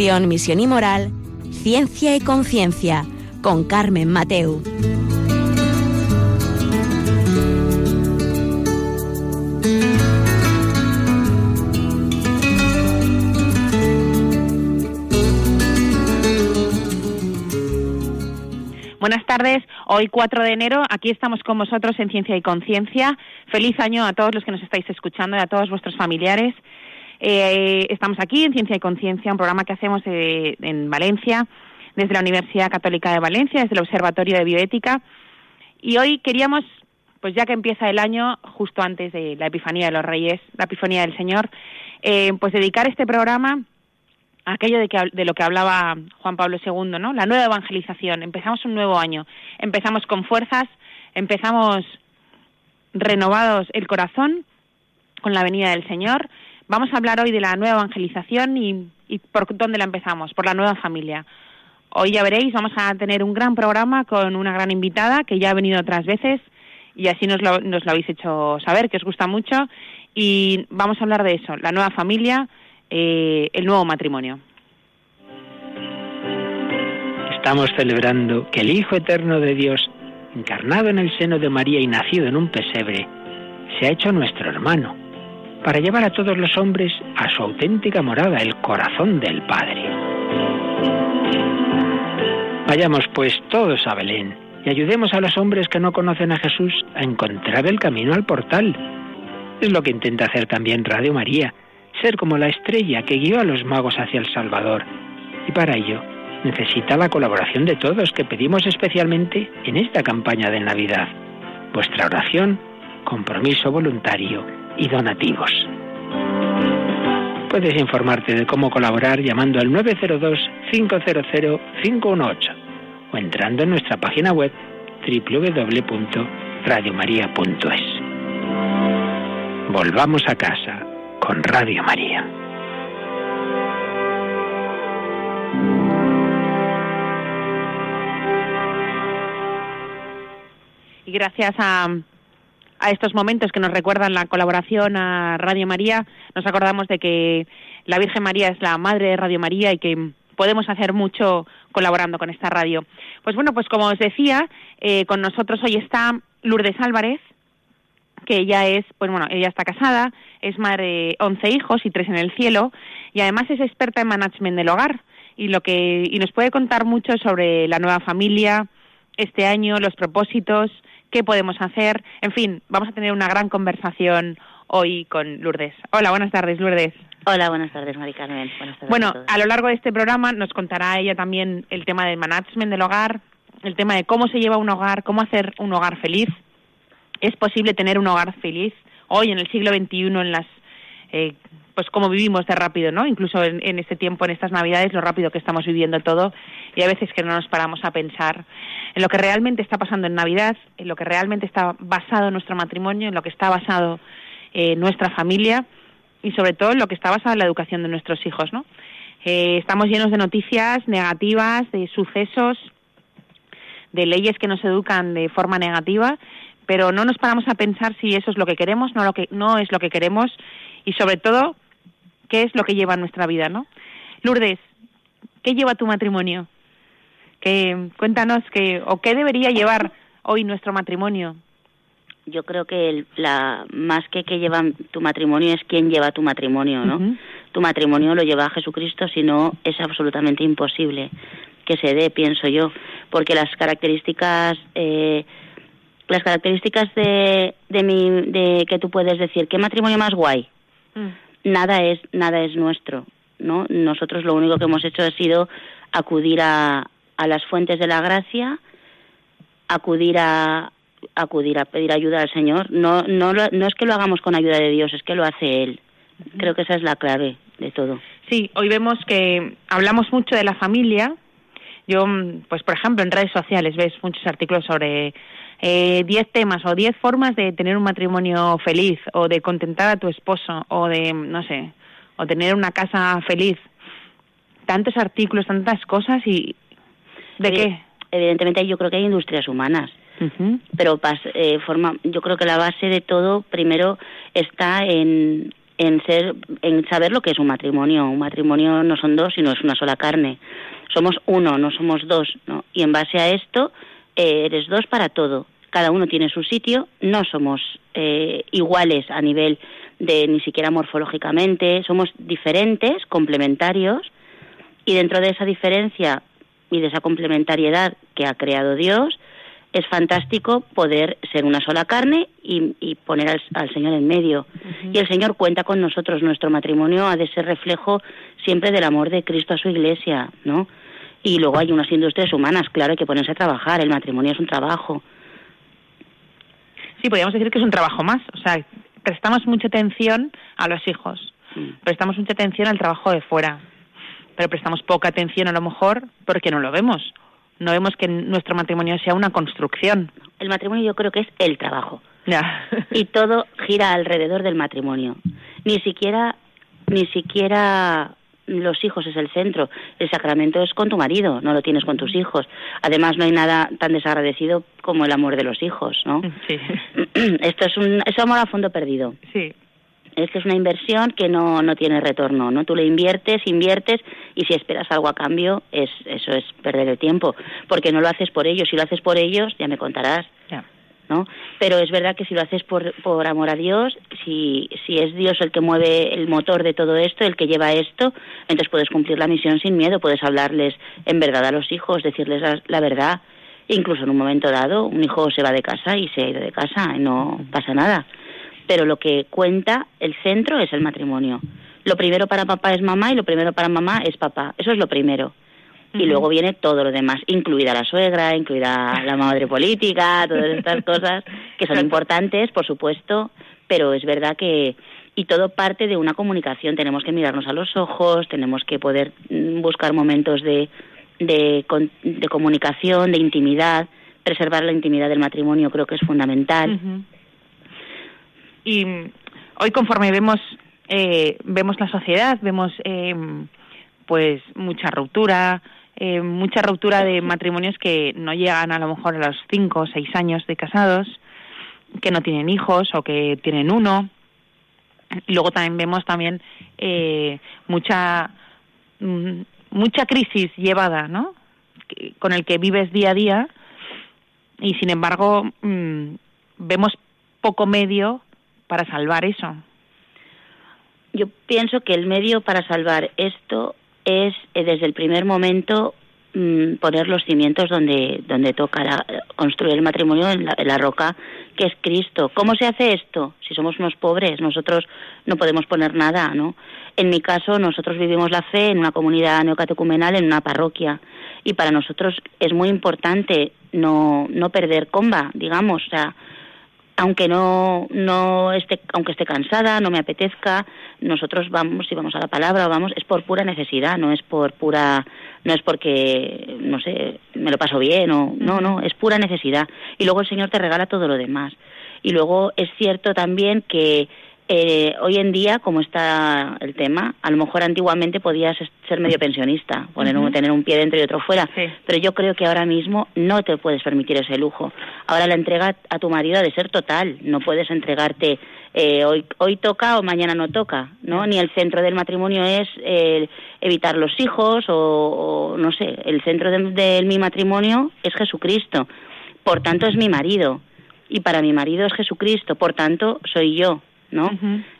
Misión y Moral, Ciencia y Conciencia, con Carmen Mateu. Buenas tardes, hoy 4 de enero, aquí estamos con vosotros en Ciencia y Conciencia. Feliz año a todos los que nos estáis escuchando y a todos vuestros familiares. Eh, estamos aquí en Ciencia y Conciencia, un programa que hacemos eh, en Valencia, desde la Universidad Católica de Valencia, desde el Observatorio de Bioética. Y hoy queríamos, pues ya que empieza el año, justo antes de la Epifanía de los Reyes, la Epifanía del Señor, eh, pues dedicar este programa a aquello de, que, de lo que hablaba Juan Pablo II, ¿no? La nueva evangelización. Empezamos un nuevo año. Empezamos con fuerzas, empezamos renovados el corazón con la venida del Señor Vamos a hablar hoy de la nueva evangelización y, por dónde la empezamos, por la nueva familia. Hoy ya veréis, vamos a tener un gran programa con una gran invitada que ya ha venido otras veces y así nos lo, nos lo habéis hecho saber, que os gusta mucho. Y vamos a hablar de eso, la nueva familia, eh, el nuevo matrimonio. Estamos celebrando que el Hijo Eterno de Dios, encarnado en el seno de María y nacido en un pesebre, se ha hecho nuestro hermano para llevar a todos los hombres a su auténtica morada, el corazón del Padre. Vayamos pues todos a Belén y ayudemos a los hombres que no conocen a Jesús a encontrar el camino al portal. Es lo que intenta hacer también Radio María, ser como la estrella que guió a los magos hacia el Salvador. Y para ello necesita la colaboración de todos que pedimos especialmente en esta campaña de Navidad. Vuestra oración, compromiso voluntario y donativos. Puedes informarte de cómo colaborar llamando al 902-500-518 o entrando en nuestra página web www.radiomaria.es. Volvamos a casa con Radio María. Y gracias a a estos momentos que nos recuerdan la colaboración a Radio María, nos acordamos de que la Virgen María es la madre de Radio María y que podemos hacer mucho colaborando con esta radio. Pues bueno, pues como os decía, eh, con nosotros hoy está Lourdes Álvarez, que ella es, pues bueno, ella está casada, es madre de 11 hijos y tres en el cielo, y además es experta en management del hogar y lo que y nos puede contar mucho sobre la nueva familia, este año, los propósitos, qué podemos hacer. En fin, vamos a tener una gran conversación hoy con Lourdes. Hola, buenas tardes, Lourdes. Hola, buenas tardes, Mari Carmen. bueno, a, lo largo de este programa nos contará ella también el tema del management del hogar, el tema de cómo se lleva un hogar, cómo hacer un hogar feliz. ¿Es posible tener un hogar feliz hoy en el siglo XXI en las eh, pues cómo vivimos de rápido, ¿no? Incluso en, este tiempo, en estas Navidades, lo rápido que estamos viviendo todo y a veces que no nos paramos a pensar en lo que realmente está pasando en Navidad, en lo que realmente está basado nuestro matrimonio, en lo que está basado eh, nuestra familia y sobre todo en lo que está basado en la educación de nuestros hijos, ¿no? Eh, estamos llenos de noticias negativas, de sucesos, de leyes que nos educan de forma negativa, pero no nos paramos a pensar si eso es lo que queremos, no lo que no es lo que queremos y sobre todo qué es lo que lleva nuestra vida, ¿no? Lourdes, ¿qué lleva tu matrimonio? Que, cuéntanos que, o qué debería llevar hoy nuestro matrimonio. Yo creo que la más que que lleva tu matrimonio es quién lleva tu matrimonio, ¿no? Tu matrimonio lo lleva a Jesucristo, si no es absolutamente imposible que se dé, pienso yo, porque las características eh, las características de, de, mi, de que tú puedes decir, ¿qué matrimonio más guay? Mm nada es nada es nuestro, ¿no? Nosotros lo único que hemos hecho ha sido acudir a, a las fuentes de la gracia, acudir a acudir a pedir ayuda al Señor. No, no, no es que lo hagamos con ayuda de Dios, es que lo hace Él. Creo que esa es la clave de todo. Sí, hoy vemos que hablamos mucho de la familia. Yo, pues por ejemplo, en redes sociales ves muchos artículos sobre eh, 10 temas o 10 formas de tener un matrimonio feliz o de contentar a tu esposo o de, no sé, o tener una casa feliz. Tantos artículos, tantas cosas y... ¿De qué? Evidentemente yo creo que hay industrias humanas. pero eh, forma, yo creo que la base de todo primero está en, en ser, en saber lo que es un matrimonio. Un matrimonio no son dos, sino es una sola carne. Somos uno, no somos dos, ¿no? Y en base a esto, eh, eres dos para todo. Cada uno tiene su sitio, no somos eh, iguales a nivel de ni siquiera morfológicamente, somos diferentes, complementarios, y dentro de esa diferencia y de esa complementariedad que ha creado Dios, es fantástico poder ser una sola carne y, poner al, Señor en medio. Y el Señor cuenta con nosotros. Nuestro matrimonio ha de ser reflejo siempre del amor de Cristo a su iglesia, ¿no? Y luego hay unas industrias humanas, claro, hay que ponerse a trabajar. El matrimonio es un trabajo. Sí, podríamos decir que es un trabajo más. O sea, prestamos mucha atención a los hijos, prestamos mucha atención al trabajo de fuera, pero prestamos poca atención a lo mejor porque no lo vemos. No vemos que nuestro matrimonio sea una construcción. El matrimonio yo creo que es el trabajo. y todo gira alrededor del matrimonio. Ni siquiera, ni siquiera los hijos es el centro. El sacramento es con tu marido, no lo tienes con tus hijos. Además, no hay nada tan desagradecido como el amor de los hijos, ¿no? Sí. Esto es un es amor a fondo perdido. Sí es que es una inversión que no, no tiene retorno, ¿no? Tú le inviertes, inviertes y si esperas algo a cambio, es, eso es perder el tiempo, porque no lo haces por ellos, si lo haces por ellos, ya me contarás. ¿No? Pero es verdad que si lo haces por, por amor a Dios, si, si es Dios el que mueve el motor de todo esto, el que lleva esto, entonces puedes cumplir la misión sin miedo, puedes hablarles en verdad a los hijos, decirles la, la verdad. Incluso en un momento dado, un hijo se va de casa y se ha ido de casa y no pasa nada pero lo que cuenta el centro es el matrimonio. Lo primero para papá es mamá y lo primero para mamá es papá. Eso es lo primero. Y luego viene todo lo demás, incluida la suegra, incluida la madre política, todas estas cosas que son importantes, por supuesto, pero es verdad que y todo parte de una comunicación. Tenemos que mirarnos a los ojos, tenemos que poder mm, buscar momentos de, de, de comunicación, de intimidad. Preservar la intimidad del matrimonio creo que es fundamental. Y hoy conforme vemos eh, vemos la sociedad, vemos eh, pues mucha ruptura, eh, mucha ruptura de matrimonios que no llegan a lo mejor a los cinco o seis años de casados, que no tienen hijos o que tienen uno. Luego también vemos también mucha mm, mucha crisis llevada, ¿no? Con el que vives día a día y sin embargo mm, vemos poco medio para salvar eso? Yo pienso que el medio para salvar esto es eh, desde el primer momento mm, poner los cimientos donde donde toca construir el matrimonio en la, roca que es Cristo. ¿Cómo se hace esto? Si somos unos pobres, nosotros no podemos poner nada, ¿no? En mi caso, nosotros vivimos la fe en una comunidad neocatecumenal, en una parroquia, y para nosotros es muy importante no no perder comba, digamos, o sea, aunque no no esté aunque esté cansada no me apetezca nosotros vamos si vamos a la palabra vamos es por pura necesidad no es por pura no es porque no sé me lo paso bien o no no es pura necesidad. Y luego el señor te regala todo lo demás. Y luego es cierto también que eh, hoy en día, como está el tema, a lo mejor antiguamente podías ser medio pensionista, poner tener un pie dentro y otro fuera, pero yo creo que ahora mismo no te puedes permitir ese lujo. Ahora la entrega a tu marido ha de ser total, no puedes entregarte eh, hoy, hoy toca o mañana no toca, ¿no? Ni el centro del matrimonio es evitar los hijos o, no sé, el centro de mi matrimonio es Jesucristo, por tanto es mi marido. Y para mi marido es Jesucristo, por tanto soy yo ¿no?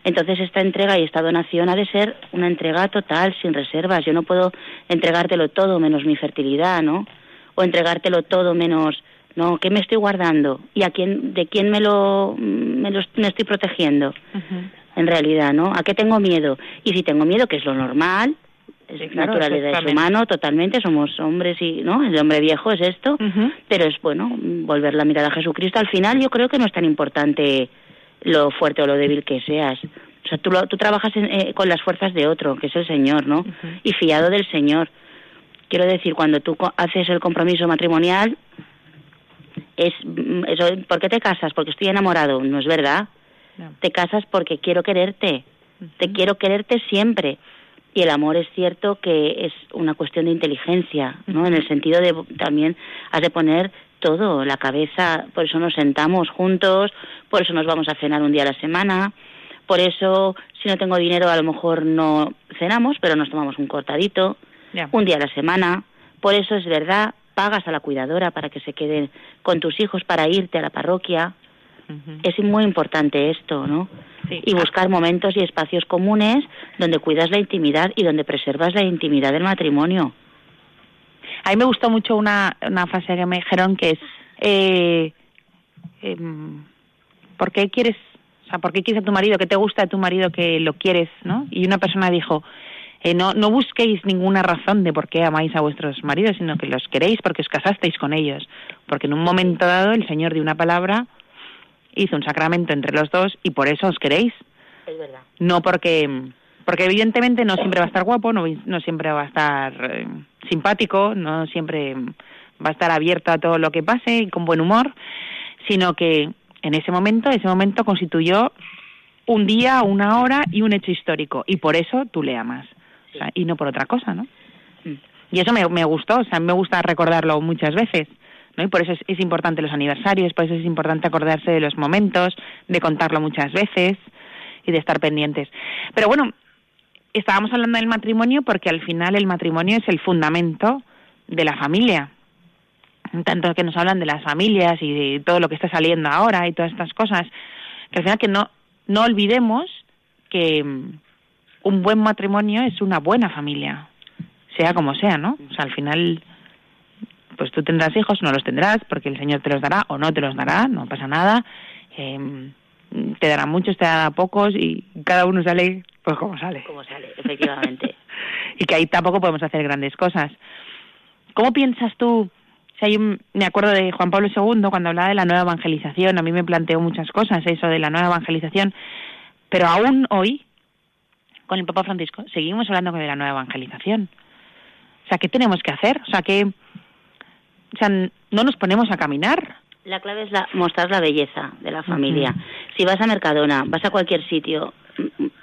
Entonces esta entrega y esta donación ha de ser una entrega total, sin reservas. Yo no puedo entregártelo todo menos mi fertilidad, ¿no? O entregártelo todo menos, ¿no? ¿Qué me estoy guardando? ¿Y a quién, de quién me lo, me, lo, me estoy protegiendo? En realidad, ¿no? ¿A qué tengo miedo? Y si tengo miedo, que es lo normal, es naturaleza es humano totalmente somos hombres y no el hombre viejo es esto pero es bueno volver la mirada a Jesucristo al final yo creo que no es tan importante lo fuerte o lo débil que seas. O sea, tú, tú trabajas eh, con las fuerzas de otro, que es el Señor, ¿no? Y fiado del Señor. Quiero decir, cuando tú haces el compromiso matrimonial, es mm, eso, ¿por qué te casas? Porque estoy enamorado, no es verdad. Te casas porque quiero quererte. Te quiero quererte siempre. Y el amor es cierto que es una cuestión de inteligencia, ¿no? En el sentido de también has de poner todo, la cabeza, por eso nos sentamos juntos, por eso nos vamos a cenar un día a la semana, Por eso, si no tengo dinero, a lo mejor no cenamos, pero nos tomamos un cortadito, un día a la semana. Por eso es verdad, pagas a la cuidadora para que se quede con tus hijos para irte a la parroquia. Es muy importante esto, ¿no? Y buscar momentos y espacios comunes donde cuidas la intimidad y donde preservas la intimidad del matrimonio. A mí me gustó mucho una, una frase que me dijeron que es, eh, em, ¿por qué quieres, o sea, por qué quieres a tu marido, qué te gusta de tu marido que lo quieres, ¿no? Y una persona dijo, eh, no, no busquéis ninguna razón de por qué amáis a vuestros maridos, sino que los queréis porque os casasteis con ellos. Porque en un momento dado el Señor dio una palabra, hizo un sacramento entre los dos y por eso os queréis. Es verdad. No porque, porque evidentemente no siempre va a estar guapo, no, no siempre va a estar eh, simpático, no siempre va a estar abierto a todo lo que pase y con buen humor, sino que en ese momento, ese momento constituyó un día, una hora y un hecho histórico y por eso tú le amas y no por otra cosa, ¿no? Mm. Y eso me, me gustó, o sea, me gusta recordarlo muchas veces. ¿no? Y por eso es, es, importante los aniversarios, por eso es importante acordarse de los momentos, de contarlo muchas veces y de estar pendientes. Pero bueno, estábamos hablando del matrimonio porque al final el matrimonio es el fundamento de la familia. Tanto que nos hablan de las familias y de todo lo que está saliendo ahora y todas estas cosas, que al final que no, no olvidemos que, un buen matrimonio es una buena familia, sea como sea, ¿no? O sea, al final, pues tú tendrás hijos, no los tendrás, porque el Señor te los dará o no te los dará, no pasa nada. Eh, te dará muchos, te dará pocos y cada uno sale pues como sale. Como sale, efectivamente. y que ahí tampoco podemos hacer grandes cosas. ¿Cómo piensas tú? Si hay un, me acuerdo de Juan Pablo II cuando hablaba de la nueva evangelización, a mí me planteó muchas cosas eso de la nueva evangelización, pero aún hoy con el Papa Francisco, seguimos hablando de la nueva evangelización. O sea, ¿qué tenemos que hacer? O sea, que o sea, no nos ponemos a caminar. La clave es la, mostrar la belleza de la familia. Si vas a Mercadona, vas a cualquier sitio,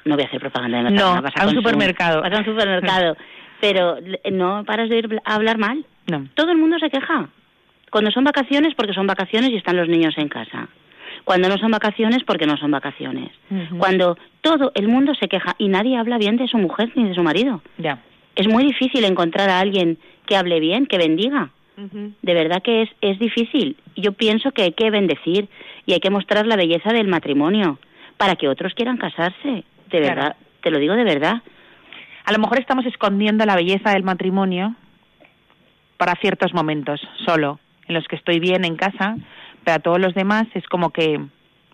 no voy a hacer propaganda de Mercadona, no, vas a, un supermercado. Vas a un supermercado, pero no paras de ir a hablar mal. No. Todo el mundo se queja. Cuando son vacaciones, porque son vacaciones y están los niños en casa cuando no son vacaciones porque no son vacaciones, cuando todo el mundo se queja y nadie habla bien de su mujer ni de su marido. Ya. Es muy difícil encontrar a alguien que hable bien, que bendiga. De verdad que es, es difícil. Yo pienso que hay que bendecir y hay que mostrar la belleza del matrimonio para que otros quieran casarse. De verdad, te lo digo de verdad. A lo mejor estamos escondiendo la belleza del matrimonio para ciertos momentos, solo, en los que estoy bien en casa, a todos los demás es como que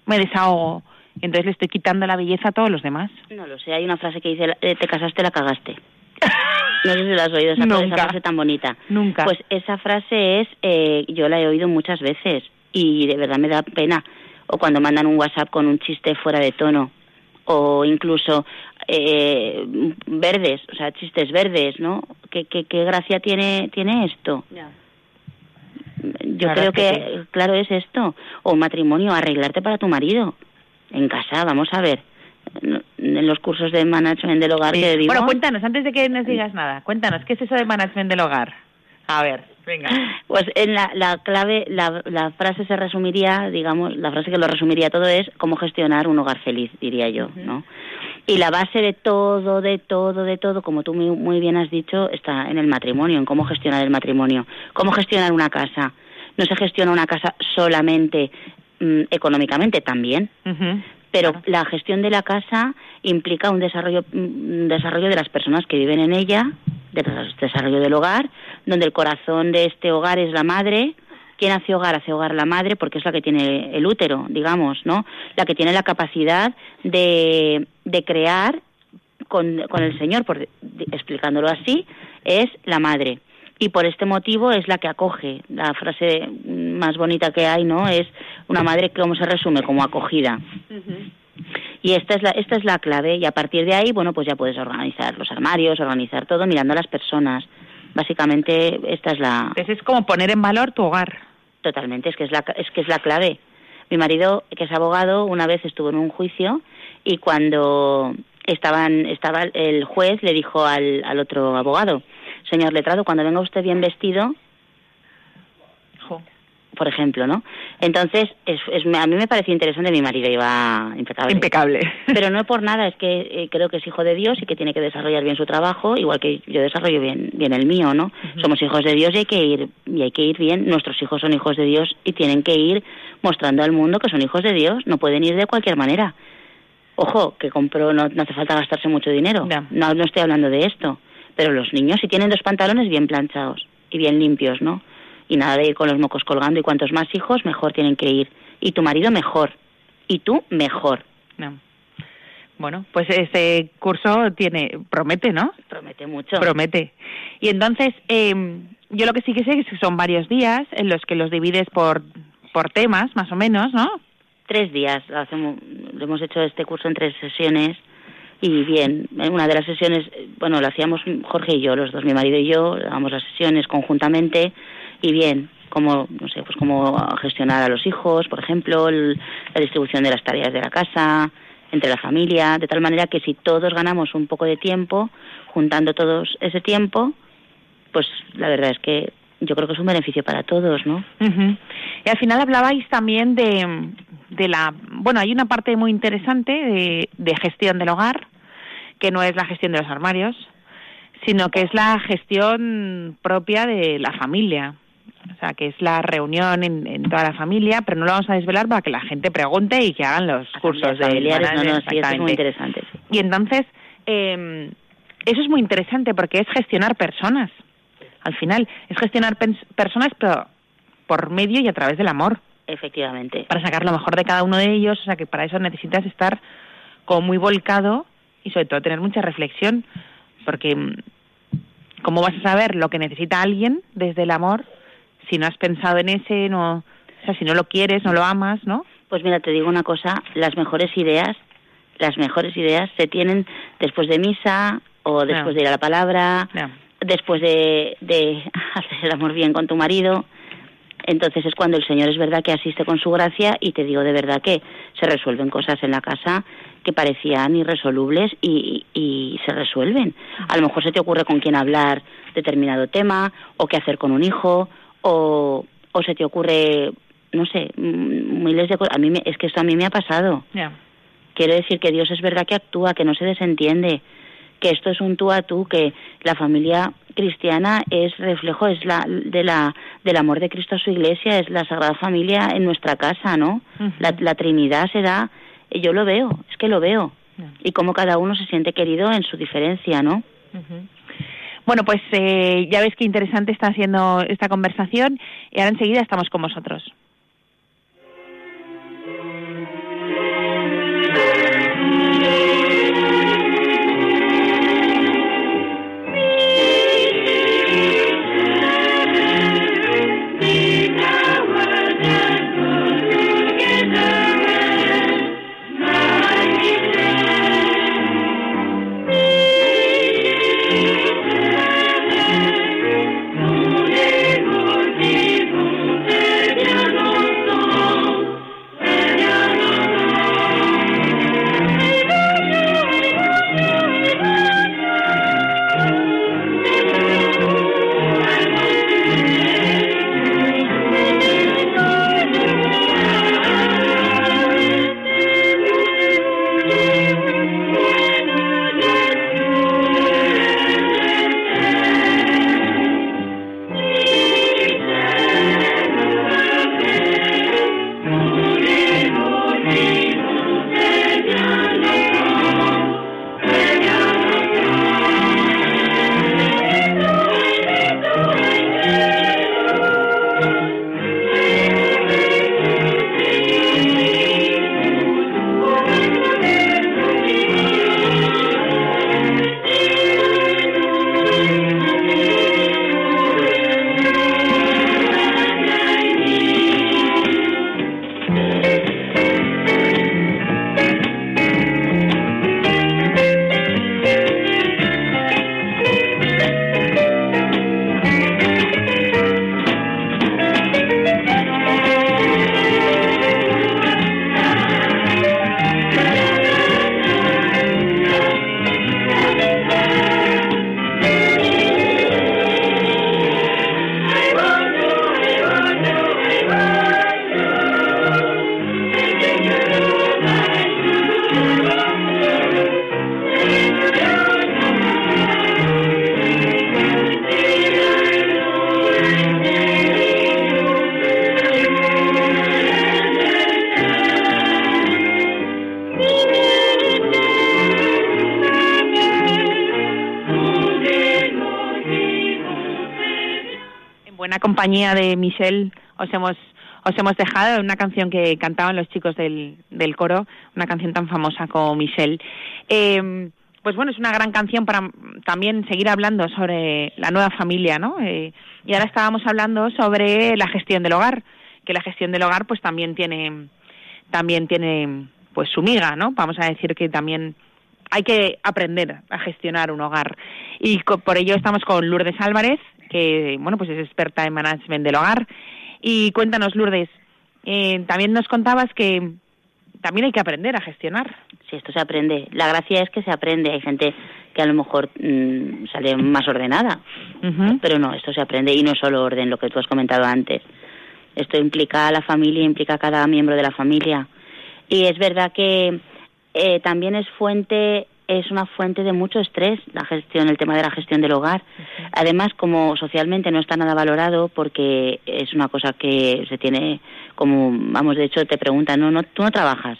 me desahogo. Entonces le estoy quitando la belleza a todos los demás. No lo sé, hay una frase que dice, eh, te casaste, la cagaste. No sé si la has oído, esa, esa, frase tan bonita. Nunca. Pues esa frase es, eh, yo la he oído muchas veces y de verdad me da pena. O cuando mandan un WhatsApp con un chiste fuera de tono. O incluso eh, verdes, o sea, chistes verdes, ¿no? ¿Qué, qué, qué gracia tiene, tiene esto? Yo creo que, claro, es esto. O matrimonio, arreglarte para tu marido. En casa, vamos a ver. En los cursos de management del hogar que digo. Bueno, cuéntanos, antes de que nos digas nada, cuéntanos, ¿qué es eso de management del hogar? A ver, venga. Pues en la, la clave, la, la frase se resumiría, digamos, la frase que lo resumiría todo es cómo gestionar un hogar feliz, diría yo, ¿no? Y la base de todo, de todo, de todo, como tú muy, bien has dicho, está en el matrimonio, en cómo gestionar el matrimonio, cómo gestionar una casa. No se gestiona una casa solamente mm, económicamente, también, pero la gestión de la casa implica un desarrollo, un desarrollo de las personas que viven en ella, del desarrollo del hogar, donde el corazón de este hogar es la madre, ¿Quién hace hogar? Hace hogar la madre porque es la que tiene el útero, digamos, ¿no? La que tiene la capacidad de, de crear con, con el Señor, por, explicándolo así, es la madre. Y por este motivo es la que acoge. La frase más bonita que hay, ¿no? Es una madre que, ¿cómo se resume? Como acogida. Y esta es, la, esta es la clave. Y a partir de ahí, bueno, pues ya puedes organizar los armarios, organizar todo mirando a las personas. Básicamente, esta es la. es como poner en valor tu hogar. Totalmente, es que es la, es que es la clave. Mi marido, que es abogado, una vez estuvo en un juicio y cuando estaban, estaba el juez le dijo al, al otro abogado, señor letrado, cuando venga usted bien vestido, por ejemplo, ¿no? Entonces, es, a mí me pareció interesante, mi marido iba impecable. Impecable. Pero no por nada, es que eh, creo que es hijo de Dios y que tiene que desarrollar bien su trabajo, igual que yo desarrollo bien, bien el mío, ¿no? Somos hijos de Dios y hay que ir y hay que ir bien. Nuestros hijos son hijos de Dios y tienen que ir mostrando al mundo que son hijos de Dios, no pueden ir de cualquier manera. Ojo, que compró, no, no hace falta gastarse mucho dinero. No, no estoy hablando de esto. Pero los niños, si tienen dos pantalones bien planchados y bien limpios, ¿no? y nada de ir con los mocos colgando y cuantos más hijos mejor tienen que ir. Y tu marido mejor. Y tú mejor. No. bueno pues ese curso tiene promete no promete mucho. Promete. Y entonces eh, yo lo que sí que sé es que son varios días en los que los divides por por temas más o menos no tres días. Hacemos hemos hecho este curso en tres sesiones y bien, en una de las sesiones, bueno, lo hacíamos Jorge y yo, los dos, mi marido y yo, dábamos las sesiones conjuntamente y bien, como, no sé, pues cómo gestionar a los hijos, por ejemplo, la distribución de las tareas de la casa, entre la familia, de tal manera que si todos ganamos un poco de tiempo, juntando todos ese tiempo, pues la verdad es que yo creo que es un beneficio para todos, ¿no? Y al final hablabais también de, de la, bueno, hay una parte muy interesante de gestión del hogar, que no es la gestión de los armarios, sino que es la gestión propia de la familia o sea, que es la reunión en, toda la familia, pero no lo vamos a desvelar para que la gente pregunte y que hagan los cursos de familiares. No, no, sí, es muy interesante. Y entonces, eh, eso es muy interesante porque es gestionar personas. Al final, es gestionar personas, pero por medio y a través del amor. Efectivamente. Para sacar lo mejor de cada uno de ellos, o sea, que para eso necesitas estar como muy volcado y sobre todo tener mucha reflexión, porque mm, ¿cómo vas a saber lo que necesita alguien desde el amor si no has pensado en ese, no, o sea, si no lo quieres, no lo amas, ¿no? Pues mira, te digo una cosa, las mejores ideas, las mejores ideas se tienen después de misa o después de ir a la palabra, después de, de hacer el amor bien con tu marido. Entonces es cuando el Señor es verdad que asiste con su gracia y te digo de verdad que se resuelven cosas en la casa que parecían irresolubles y, y, se resuelven. A lo mejor se te ocurre con quién hablar determinado tema o qué hacer con un hijo o, o se te ocurre, no sé, miles de cosas. A mí es que esto a mí me ha pasado. Quiero decir que Dios es verdad que actúa, que no se desentiende, que esto es un tú a tú, que la familia cristiana es reflejo es la de la del amor de Cristo a su iglesia, es la Sagrada Familia en nuestra casa, ¿no? la, la, Trinidad se da, yo lo veo, es que lo veo. Y cómo cada uno se siente querido en su diferencia, ¿no? Bueno, pues eh, ya ves qué interesante está haciendo esta conversación y ahora enseguida estamos con vosotros. Compañía de Michelle os hemos os hemos dejado una canción que cantaban los chicos del, del coro, una canción tan famosa como Michelle. Eh, pues bueno, es una gran canción para también seguir hablando sobre la nueva familia, ¿no? Eh, y ahora estábamos hablando sobre la gestión del hogar, que la gestión del hogar pues también tiene también tiene pues su miga, ¿no? Vamos a decir que también hay que aprender a gestionar un hogar. Y por ello estamos con Lourdes Álvarez, que bueno, pues es experta en management del hogar. Y cuéntanos, Lourdes, eh, también nos contabas que también hay que aprender a gestionar. Sí, esto se aprende. La gracia es que se aprende. Hay gente que a lo mejor mm, sale más ordenada, pero no, esto se aprende y no solo orden, lo que tú has comentado antes. Esto implica a la familia, implica a cada miembro de la familia. Y es verdad que eh, también es fuente es una fuente de mucho estrés la gestión, el tema de la gestión del hogar. Además, como socialmente no está nada valorado, porque es una cosa que se tiene como, vamos, de hecho te preguntan, no, no, tú no trabajas,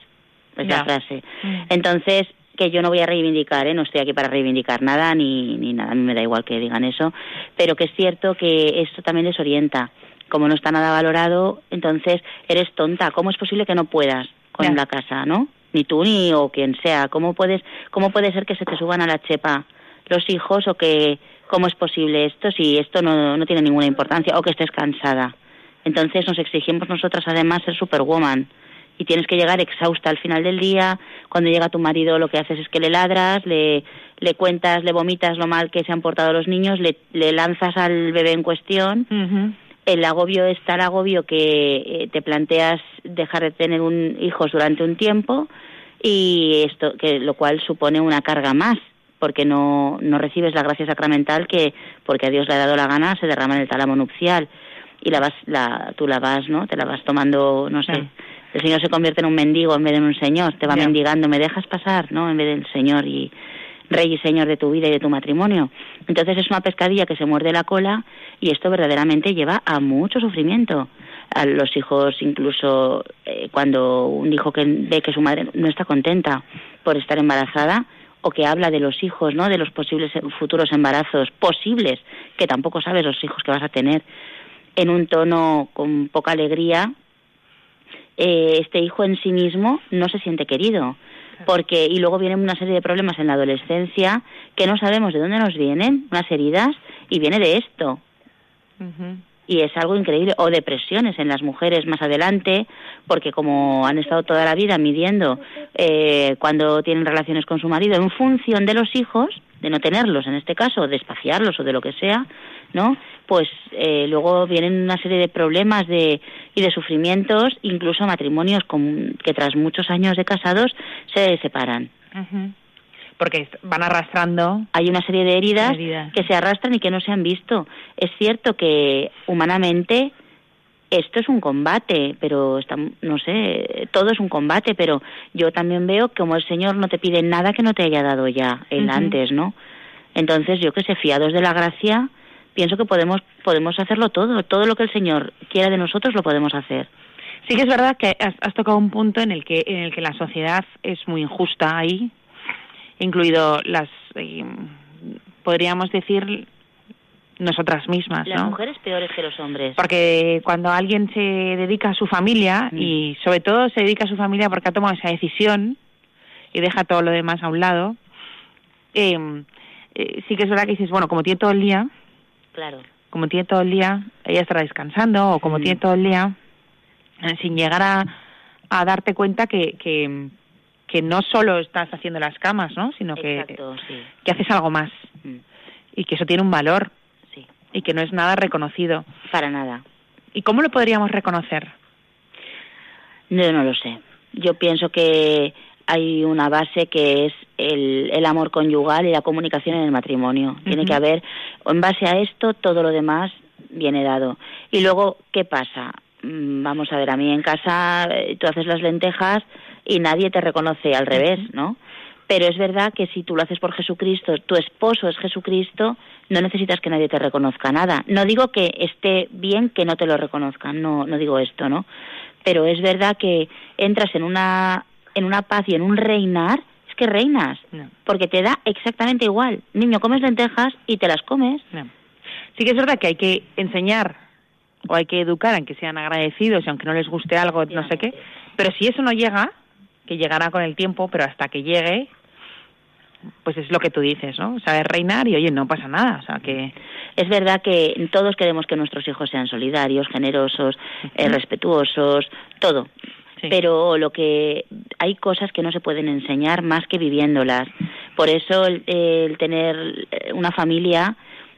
es la frase. Mm. Entonces, que yo no voy a reivindicar, ¿eh? no estoy aquí para reivindicar nada ni, ni nada, a mí me da igual que digan eso, pero que es cierto que esto también desorienta. Como no está nada valorado, entonces eres tonta. ¿Cómo es posible que no puedas con la casa, no? Ni tú ni o quien sea. ¿Cómo puedes, cómo puede ser que se te suban a la chepa los hijos o que cómo es posible esto si esto no, no tiene ninguna importancia o que estés cansada? Entonces nos exigimos nosotras además ser superwoman y tienes que llegar exhausta al final del día. Cuando llega tu marido lo que haces es que le ladras, le, le cuentas, le vomitas lo mal que se han portado los niños, le, le lanzas al bebé en cuestión el agobio es tal agobio que eh, te planteas dejar de tener un hijos durante un tiempo y esto que lo cual supone una carga más porque no, no recibes la gracia sacramental que porque a Dios le ha dado la gana se derrama en el tálamo nupcial. Y la vas la tú la vas no te la vas tomando no sé. El señor se convierte en un mendigo en vez de en un señor. Te va mendigando. Me dejas pasar no en vez del señor y rey y señor de tu vida y de tu matrimonio. Entonces es una pescadilla que se muerde la cola y esto verdaderamente lleva a mucho sufrimiento. A los hijos, incluso eh, cuando un hijo que ve que su madre no está contenta por estar embarazada, o que habla de los hijos, ¿no? De los posibles futuros embarazos posibles, que tampoco sabes los hijos que vas a tener, en un tono con poca alegría, eh, este hijo en sí mismo no se siente querido porque y luego vienen una serie de problemas en la adolescencia que no sabemos de dónde nos vienen, unas heridas y viene de esto. Y es algo increíble. O depresiones en las mujeres más adelante, porque como han estado toda la vida midiendo eh, cuando tienen relaciones con su marido en función de los hijos, de no tenerlos en este caso, de espaciarlos o de lo que sea, ¿no? Pues eh, luego vienen una serie de problemas de, y de sufrimientos, incluso matrimonios que tras muchos años de casados se separan. Porque van arrastrando. Hay una serie de heridas, que se arrastran y que no se han visto. Es cierto que humanamente esto es un combate, pero está, no sé, todo es un combate, pero yo también veo que como el Señor no te pide nada que no te haya dado ya él antes, ¿no? Entonces yo que sé, fiados de la gracia, pienso que podemos podemos hacerlo todo, todo lo que el Señor quiera de nosotros lo podemos hacer. Sí que es verdad que has, tocado un punto en el que en el que la sociedad es muy injusta ahí, incluido las eh, podríamos decir nosotras mismas. Las mujeres peores que los hombres. Porque cuando alguien se dedica a su familia mm. y sobre todo se dedica a su familia porque ha tomado esa decisión y deja todo lo demás a un lado, eh, eh, sí que es verdad que dices, bueno, como tiene todo el día, claro. como tiene todo el día, ella estará descansando o como mm. tiene todo el día, eh, sin llegar a, a darte cuenta que, que, que, no solo estás haciendo las camas, ¿no? Sino que, que haces algo más. Mm. Y que eso tiene un valor y que no es nada reconocido. Para nada. ¿Y cómo lo podríamos reconocer? Yo no lo sé. Yo pienso que hay una base que es el, el amor conyugal y la comunicación en el matrimonio. Tiene que haber, en base a esto, todo lo demás viene dado. Y luego, ¿qué pasa? Mm, vamos a ver, a mí en casa eh, tú haces las lentejas y nadie te reconoce al revés, ¿no? Pero es verdad que si tú lo haces por Jesucristo, tu esposo es Jesucristo, no necesitas que nadie te reconozca nada. No digo que esté bien que no te lo reconozcan, no, no digo esto, ¿no? Pero es verdad que entras en una, en una paz y en un reinar, es que reinas, porque te da exactamente igual. Niño, comes lentejas y te las comes. Sí que es verdad que hay que enseñar o hay que educar en que sean agradecidos y aunque no les guste algo, no sé qué. Pero si eso no llega, que llegará con el tiempo, pero hasta que llegue, pues es lo que tú dices, ¿no? Saber reinar y oye, no pasa nada, o sea que es verdad que todos queremos que nuestros hijos sean solidarios, generosos, eh, respetuosos, todo. Pero lo que hay cosas que no se pueden enseñar más que viviéndolas. Por eso el, tener eh, una familia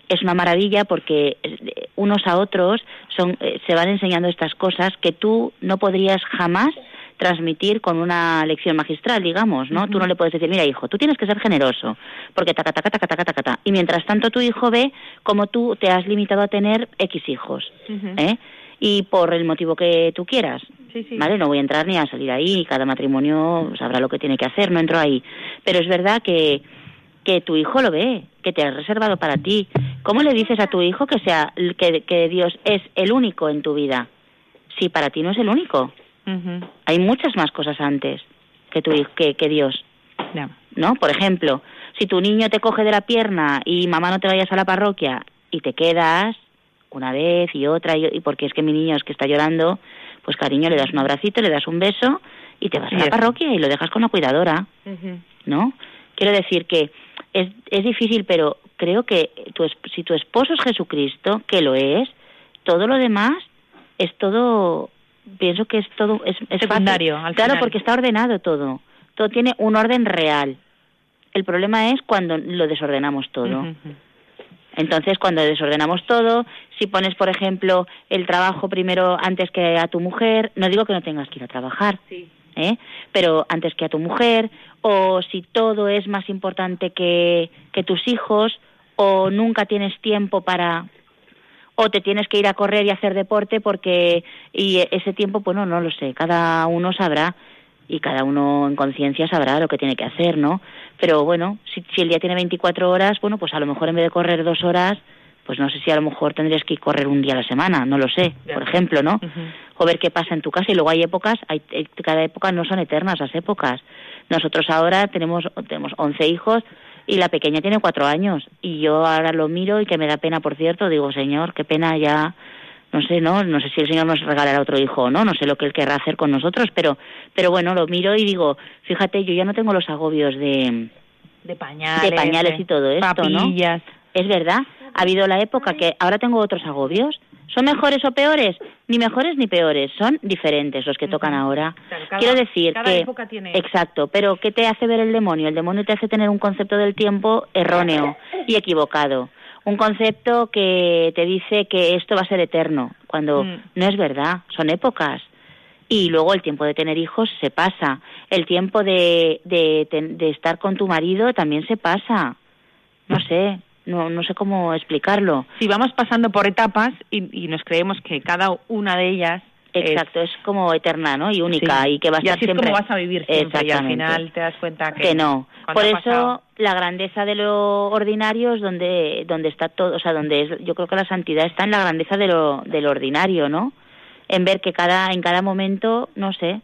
es una maravilla porque eh, unos a otros son, se van enseñando estas cosas que tú no podrías jamás transmitir con una lección magistral, digamos, ¿no? Tú no le puedes decir, mira, hijo, tú tienes que ser generoso, porque taca, taca, taca, taca, taca, taca. Y mientras tanto tu hijo ve cómo tú te has limitado a tener X hijos, ¿eh? Y por el motivo que tú quieras, ¿vale? No voy a entrar ni a salir ahí, cada matrimonio sabrá lo que tiene que hacer, no entro ahí. Pero es verdad que que tu hijo lo ve, que te has reservado para ti. ¿Cómo le dices a tu hijo que sea que, que Dios es el único en tu vida? Si para ti no es el único. Hay muchas más cosas antes que, tu, que, que Dios. ¿No? Por ejemplo, si tu niño te coge de la pierna y mamá no te vayas a la parroquia y te quedas una vez y otra y, porque es que mi niño es que está llorando, pues cariño, le das un abracito, le das un beso y te vas a la parroquia y lo dejas con la cuidadora. ¿No? Quiero decir que es, es difícil, pero creo que tu, si tu esposo es Jesucristo, que lo es, todo lo demás es todo pienso que es todo es, secundario. claro, porque está ordenado todo. Todo tiene un orden real. El problema es cuando lo desordenamos todo. Entonces, cuando desordenamos todo, si pones, por ejemplo, el trabajo primero antes que a tu mujer, no digo que no tengas que ir a trabajar, ¿eh? pero antes que a tu mujer, o si todo es más importante que, que tus hijos, o nunca tienes tiempo para o te tienes que ir a correr y hacer deporte porque y ese tiempo pues no no lo sé cada uno sabrá y cada uno en conciencia sabrá lo que tiene que hacer no pero bueno si, si el día tiene 24 horas bueno pues a lo mejor en vez de correr dos horas pues no sé si a lo mejor tendrías que correr un día a la semana, no lo sé, por ejemplo, ¿no? O ver qué pasa en tu casa. Y luego hay épocas, hay, cada época no son eternas las épocas. Nosotros ahora tenemos, tenemos 11 hijos, y la pequeña tiene cuatro años y yo ahora lo miro y que me da pena, por cierto, digo, señor, qué pena ya, no sé, no, no sé si el señor nos regalará otro hijo o no, no sé lo que él querrá hacer con nosotros, pero, pero bueno, lo miro y digo, fíjate, yo ya no tengo los agobios de de pañales, de pañales y todo esto, papillas. ¿no? Es verdad, ha habido la época que ahora tengo otros agobios. ¿Son mejores o peores? Ni mejores ni peores, son diferentes los que tocan ahora. Quiero decir que exacto, pero ¿qué te hace ver el demonio? El demonio te hace tener un concepto del tiempo erróneo y equivocado. Un concepto que te dice que esto va a ser eterno, cuando mm. no es verdad, son épocas. Y luego el tiempo de tener hijos se pasa. El tiempo de, de, de estar con tu marido también se pasa. No sé, no, no sé cómo explicarlo. Si vamos pasando por etapas y, nos creemos que cada una de ellas Exacto, es, como eterna, ¿no? Y única y que va a siempre. como vas a vivir siempre y al final te das cuenta que, que no. Por eso la grandeza de lo ordinario es donde donde está todo, o sea, donde es, yo creo que la santidad está en la grandeza de lo de lo ordinario, ¿no? En ver que cada en cada momento, no sé,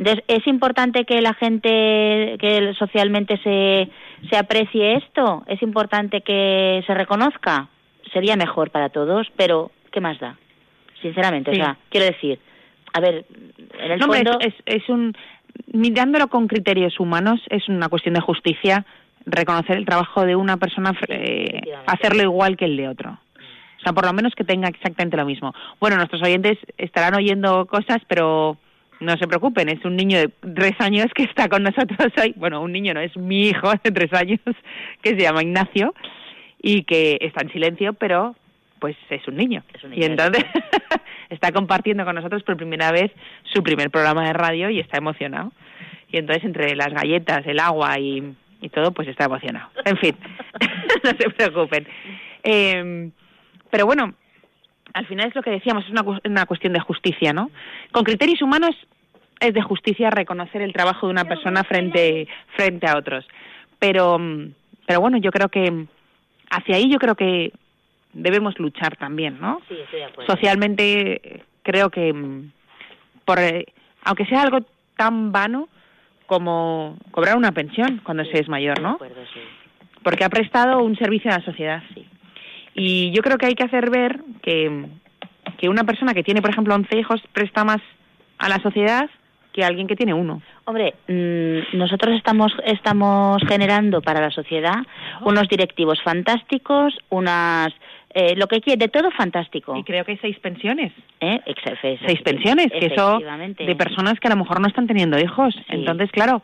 entonces, ¿es importante que la gente, que socialmente se, se aprecie esto? ¿Es importante que se reconozca? Sería mejor para todos, pero ¿qué más da? Sinceramente, o sea, quiero decir, a ver, en el fondo... Es, es, un... Mirándolo con criterios humanos, es una cuestión de justicia reconocer el trabajo de una persona, eh, hacerlo igual que el de otro. O sea, por lo menos que tenga exactamente lo mismo. Bueno, nuestros oyentes estarán oyendo cosas, pero no se preocupen, es un niño de tres años que está con nosotros hoy. Bueno, un niño no, es mi hijo de tres años que se llama Ignacio y que está en silencio, pero pues es un niño. y entonces está compartiendo con nosotros por primera vez su primer programa de radio y está emocionado. Y entonces entre las galletas, el agua y, y todo, pues está emocionado. En fin, no se preocupen. Eh, pero bueno, al final es lo que decíamos, es una, una cuestión de justicia, ¿no? Con criterios humanos es de justicia reconocer el trabajo de una persona frente, frente a otros. Pero, pero bueno, yo creo que hacia ahí yo creo que debemos luchar también, ¿no? Sí, estoy de acuerdo. Socialmente creo que, por, aunque sea algo tan vano como cobrar una pensión cuando se es mayor, ¿no? Acuerdo, sí. Porque ha prestado un servicio a la sociedad. Sí. Y yo creo que hay que hacer ver que, que una persona que tiene, por ejemplo, 11 hijos presta más a la sociedad que alguien que tiene uno. Hombre, mm, nosotros estamos estamos generando para la sociedad unos directivos fantásticos, unas eh, lo que quiere, de todo fantástico. Y creo que hay seis pensiones. ¿Eh? seis pensiones, que eso de personas que a lo mejor no están teniendo hijos. Entonces, claro,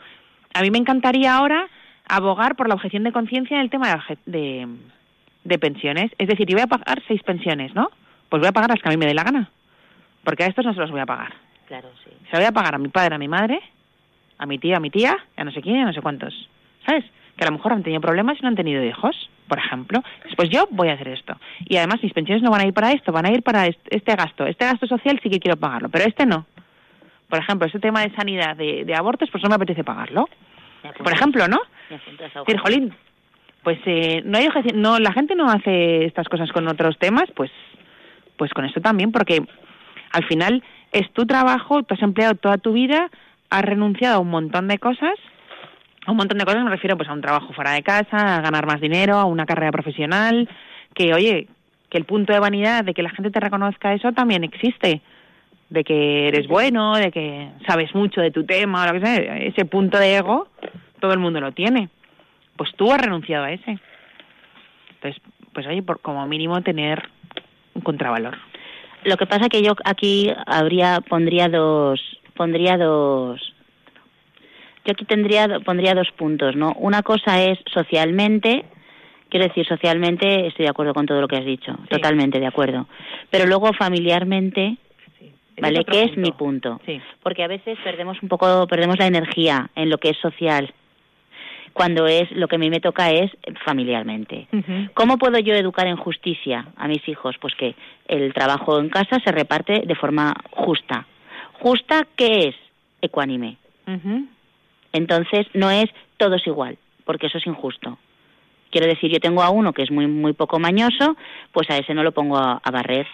a mí me encantaría ahora abogar por la objeción de conciencia en el tema de, de, pensiones. Es decir, yo voy a pagar seis pensiones, ¿no? Pues voy a pagar las que a mí me dé la gana. Porque a estos no se los voy a pagar. Claro, sí. Se voy a pagar a mi padre, a mi madre, a mi tía, a mi tía, a no sé quién, a no sé cuántos. ¿Sabes? Que a lo mejor han tenido problemas y no han tenido hijos por ejemplo, pues yo voy a hacer esto. Y además mis pensiones no van a ir para esto, van a ir para este gasto. Este gasto social sí que quiero pagarlo, pero este no. Por ejemplo, este tema de sanidad, de, abortos, pues no me apetece pagarlo. Por ejemplo, ¿no? Decir, jolín, pues eh, no hay no la gente no hace estas cosas con otros temas, pues pues con esto también, porque al final es tu trabajo, tú has empleado toda tu vida, has renunciado a un montón de cosas un montón de cosas me refiero pues a un trabajo fuera de casa, a ganar más dinero, a una carrera profesional, que oye, que el punto de vanidad de que la gente te reconozca eso también existe, de que eres bueno, de que sabes mucho de tu tema, o lo que sea, ese punto de ego todo el mundo lo tiene. Pues tú has renunciado a ese. Entonces, pues oye, por, como mínimo tener un contravalor. Lo que pasa que yo aquí habría pondría dos pondría dos yo aquí tendría, pondría dos puntos, ¿no? Una cosa es socialmente, quiero decir, socialmente estoy de acuerdo con todo lo que has dicho, totalmente de acuerdo. Pero luego familiarmente, ¿vale? ¿Qué es mi punto? Porque a veces perdemos un poco, perdemos la energía en lo que es social cuando es lo que a mí me toca es familiarmente. ¿Cómo puedo yo educar en justicia a mis hijos? Pues que el trabajo en casa se reparte de forma justa. ¿Justa qué es? Ecuánime. Entonces, no es todos igual, porque eso es injusto. Quiero decir, yo tengo a uno que es muy muy poco mañoso, pues a ese no lo pongo a, barrer,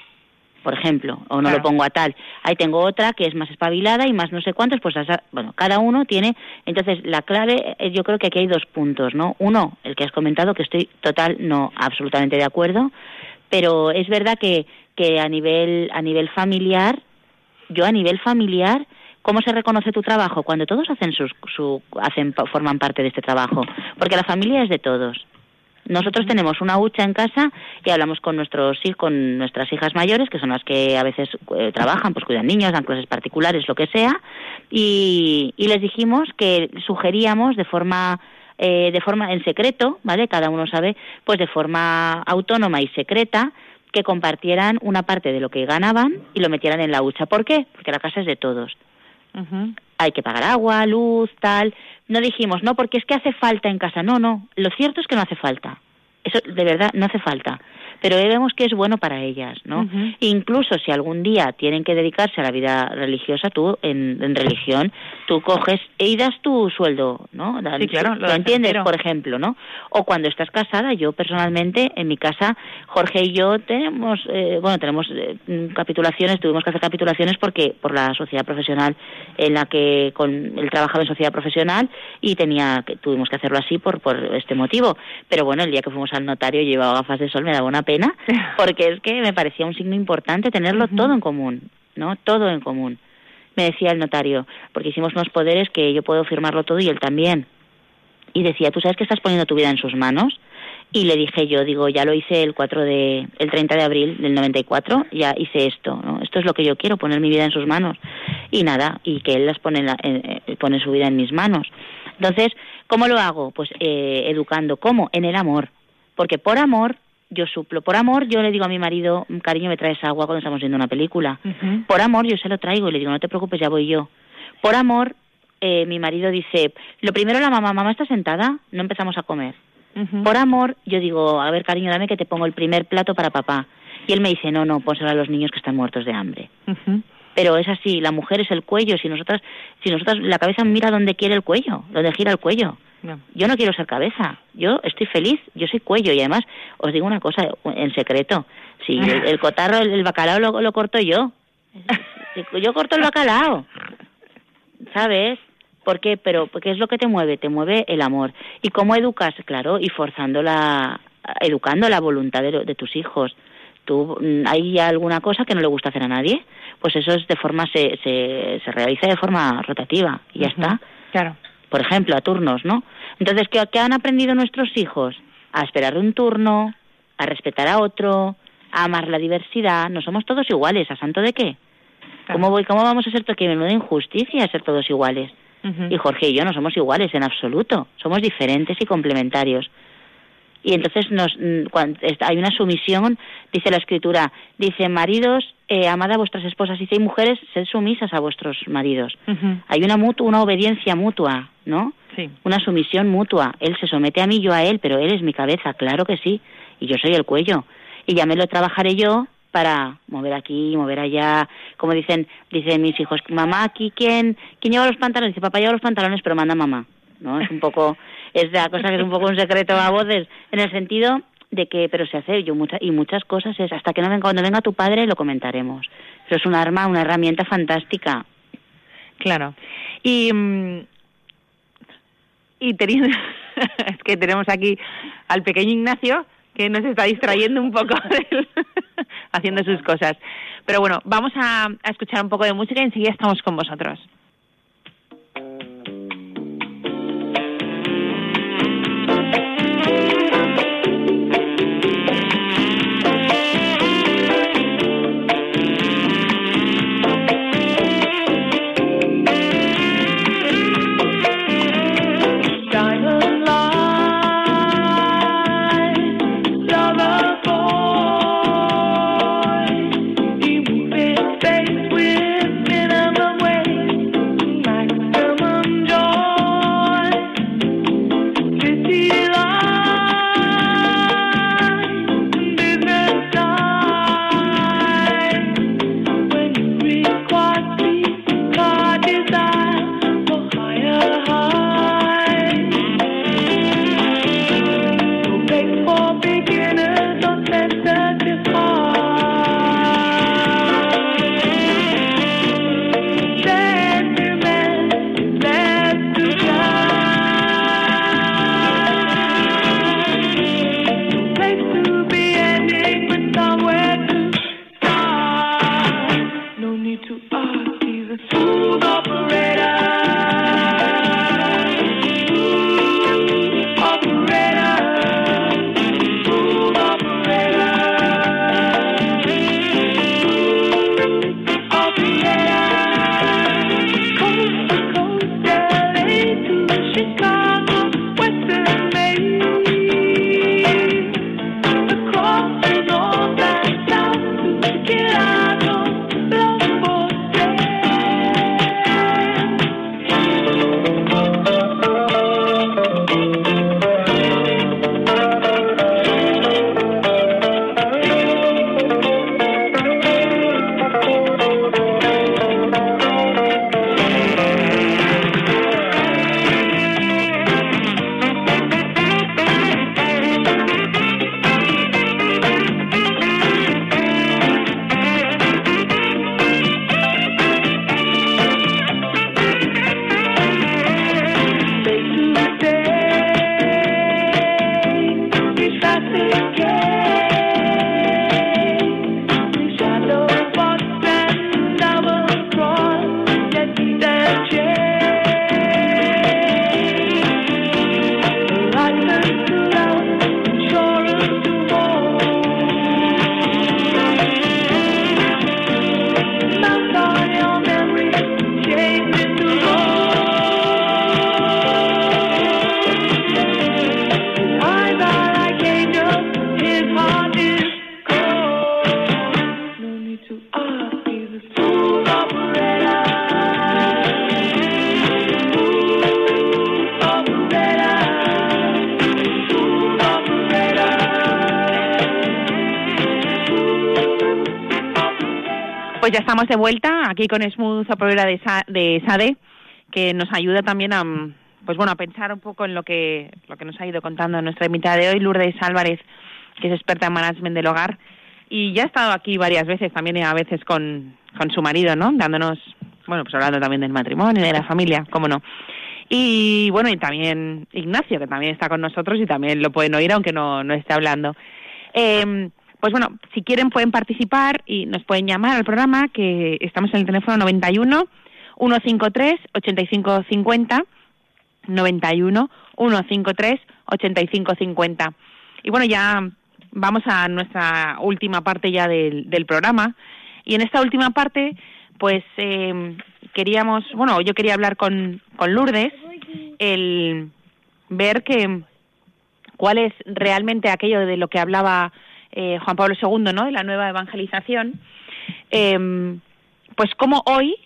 por ejemplo, o no lo pongo a tal. Ahí tengo otra que es más espabilada y más no sé cuántos, pues bueno, cada uno tiene. Entonces, la clave, eh, yo creo que aquí hay dos puntos, ¿no? Uno, el que has comentado, que estoy total, no, absolutamente de acuerdo, pero es verdad que, que a nivel a nivel familiar, yo a nivel familiar ¿Cómo se reconoce tu trabajo? Cuando todos hacen sus, su, hacen, forman parte de este trabajo. Porque la familia es de todos. Nosotros tenemos una hucha en casa y hablamos con nuestros con nuestras hijas mayores, que son las que a veces eh, trabajan, pues cuidan niños, dan clases particulares, lo que sea, y, les dijimos que sugeríamos de forma eh, de forma en secreto, ¿vale? Cada uno sabe, pues de forma autónoma y secreta que compartieran una parte de lo que ganaban y lo metieran en la hucha. ¿Por qué? Porque la casa es de todos. Hay que pagar agua, luz, tal. No dijimos, no, porque es que hace falta en casa. No, no. Lo cierto es que no hace falta. Eso de verdad no hace falta pero vemos que es bueno para ellas, ¿no? Incluso si algún día tienen que dedicarse a la vida religiosa, tú en, religión, tú coges y das tu sueldo, ¿no? Sí, claro, lo, entiendes, por ejemplo, ¿no? O cuando estás casada, yo personalmente en mi casa, Jorge y yo tenemos, eh, bueno, tenemos eh, capitulaciones, tuvimos que hacer capitulaciones porque por la sociedad profesional en la que con él trabajaba en sociedad profesional y tenía tuvimos que hacerlo así por por este motivo. Pero bueno, el día que fuimos al notario llevaba gafas de sol, me daba una pena porque es que me parecía un signo importante tenerlo todo en común, ¿no? Todo en común. Me decía el notario, porque hicimos unos poderes que yo puedo firmarlo todo y él también. Y decía, ¿tú sabes que estás poniendo tu vida en sus manos? Y le dije yo, digo, ya lo hice el 4 de, el 30 de abril del 94, ya hice esto, ¿no? Esto es lo que yo quiero, poner mi vida en sus manos. Y nada, y que él las pone, pone su vida en mis manos. Entonces, ¿cómo lo hago? Pues eh, educando. ¿Cómo? En el amor. Porque por amor yo suplo. Por amor, yo le digo a mi marido, cariño, me traes agua cuando estamos viendo una película. Por amor, yo se lo traigo y le digo, no te preocupes, ya voy yo. Por amor, eh, mi marido dice, lo primero la mamá, mamá está sentada, no empezamos a comer. Por amor, yo digo, a ver, cariño, dame que te pongo el primer plato para papá. Y él me dice, no, no, pónselo a los niños que están muertos de hambre. Pero es así, la mujer es el cuello, si nosotras, si nosotras, la cabeza mira donde quiere el cuello, donde gira el cuello. Yo no quiero ser cabeza, yo estoy feliz, yo soy cuello y además os digo una cosa en secreto, si el, cotarro, el, bacalao lo, corto yo, yo corto el bacalao, ¿sabes? ¿Por qué? Pero porque es lo que te mueve, te mueve el amor. ¿Y cómo educas? Claro, y forzando la, educando la voluntad de, de tus hijos. tú mm, hay alguna cosa que no le gusta hacer a nadie, pues eso es de forma se, se, se realiza de forma rotativa y ya está. Claro. Por ejemplo, a turnos, ¿no? Entonces, ¿qué, ¿qué han aprendido nuestros hijos? A esperar un turno, a respetar a otro, a amar la diversidad. No somos todos iguales, ¿a santo de qué? ¿Cómo, voy, ¿Cómo vamos a ser que menuda injusticia ser todos iguales? Y Jorge y yo no somos iguales en absoluto, somos diferentes y complementarios. Y entonces nos, mm, cuando hay una sumisión, dice la escritura, dice maridos, eh, amad a vuestras esposas, y dice mujeres, sed sumisas a vuestros maridos. Hay una, mutua, una obediencia mutua, ¿no? Sí. Una sumisión mutua. Él se somete a mí, yo a él, pero él es mi cabeza, claro que sí, y yo soy el cuello. Y ya me lo trabajaré yo para mover aquí, mover allá, como dicen, dicen mis hijos, mamá, aquí quién, quién lleva los pantalones, dice papá lleva los pantalones, pero manda mamá, ¿no? Es un poco, es la cosa que es un poco un secreto a voces, en el sentido de que, pero se hace yo muchas y muchas cosas es hasta que no venga, cuando venga tu padre lo comentaremos. Pero es un arma, una herramienta fantástica. Claro. Y mm, y teniendo, es que tenemos aquí al pequeño Ignacio que nos está distrayendo un poco haciendo sus cosas. Pero bueno, vamos a, a escuchar un poco de música y enseguida estamos con vosotros. Vuelta aquí con Smooth Operator de, Sa de SADE, que nos ayuda también a, pues bueno, a pensar un poco en lo que, lo que nos ha ido contando nuestra invitada de hoy, Lourdes Álvarez, que es experta en management del hogar. Y ya ha estado aquí varias veces, también a veces con, con su marido, ¿no? Dándonos, bueno, pues hablando también del matrimonio, de la familia, cómo no. Y bueno, y también Ignacio, que también está con nosotros y también lo pueden oír aunque no, no esté hablando. Eh, pues bueno, si quieren pueden participar y nos pueden llamar al programa, que estamos en el teléfono 91 153 8550 91 153 8550. Y bueno, ya vamos a nuestra última parte ya del, del programa. Y en esta última parte, pues eh, queríamos, bueno, yo quería hablar con, con Lourdes, el ver que cuál es realmente aquello de lo que hablaba eh, Juan Pablo II, ¿no? De la nueva evangelización. Eh, pues cómo hoy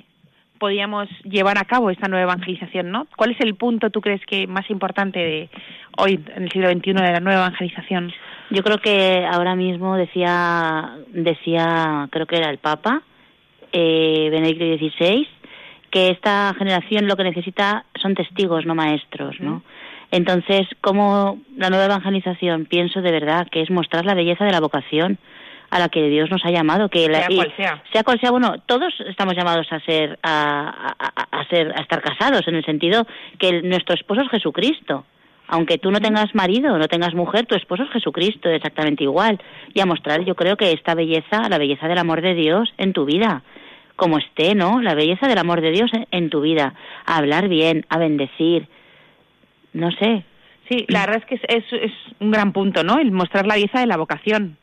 podíamos llevar a cabo esta nueva evangelización, ¿no? ¿Cuál es el punto, tú crees que más importante de hoy, en el siglo XXI, de la nueva evangelización? Yo creo que ahora mismo decía, decía, creo que era el Papa, eh, Benedicto XVI, que esta generación lo que necesita son testigos, no maestros, ¿no? Entonces, como la nueva evangelización, pienso de verdad que es mostrar la belleza de la vocación, a la que Dios nos ha llamado, que sea cual sea. sea cual sea, bueno, todos estamos llamados a ser a, a, a, ser a estar casados en el sentido que nuestro esposo es Jesucristo. Aunque tú no tengas marido, no tengas mujer, tu esposo es Jesucristo, exactamente igual. Y a mostrar, yo creo que esta belleza, la belleza del amor de Dios en tu vida, como esté, ¿no? La belleza del amor de Dios en, en tu vida, a hablar bien, a bendecir, no sé. Sí, la verdad es que es, es, es un gran punto, ¿no? El mostrar la belleza de la vocación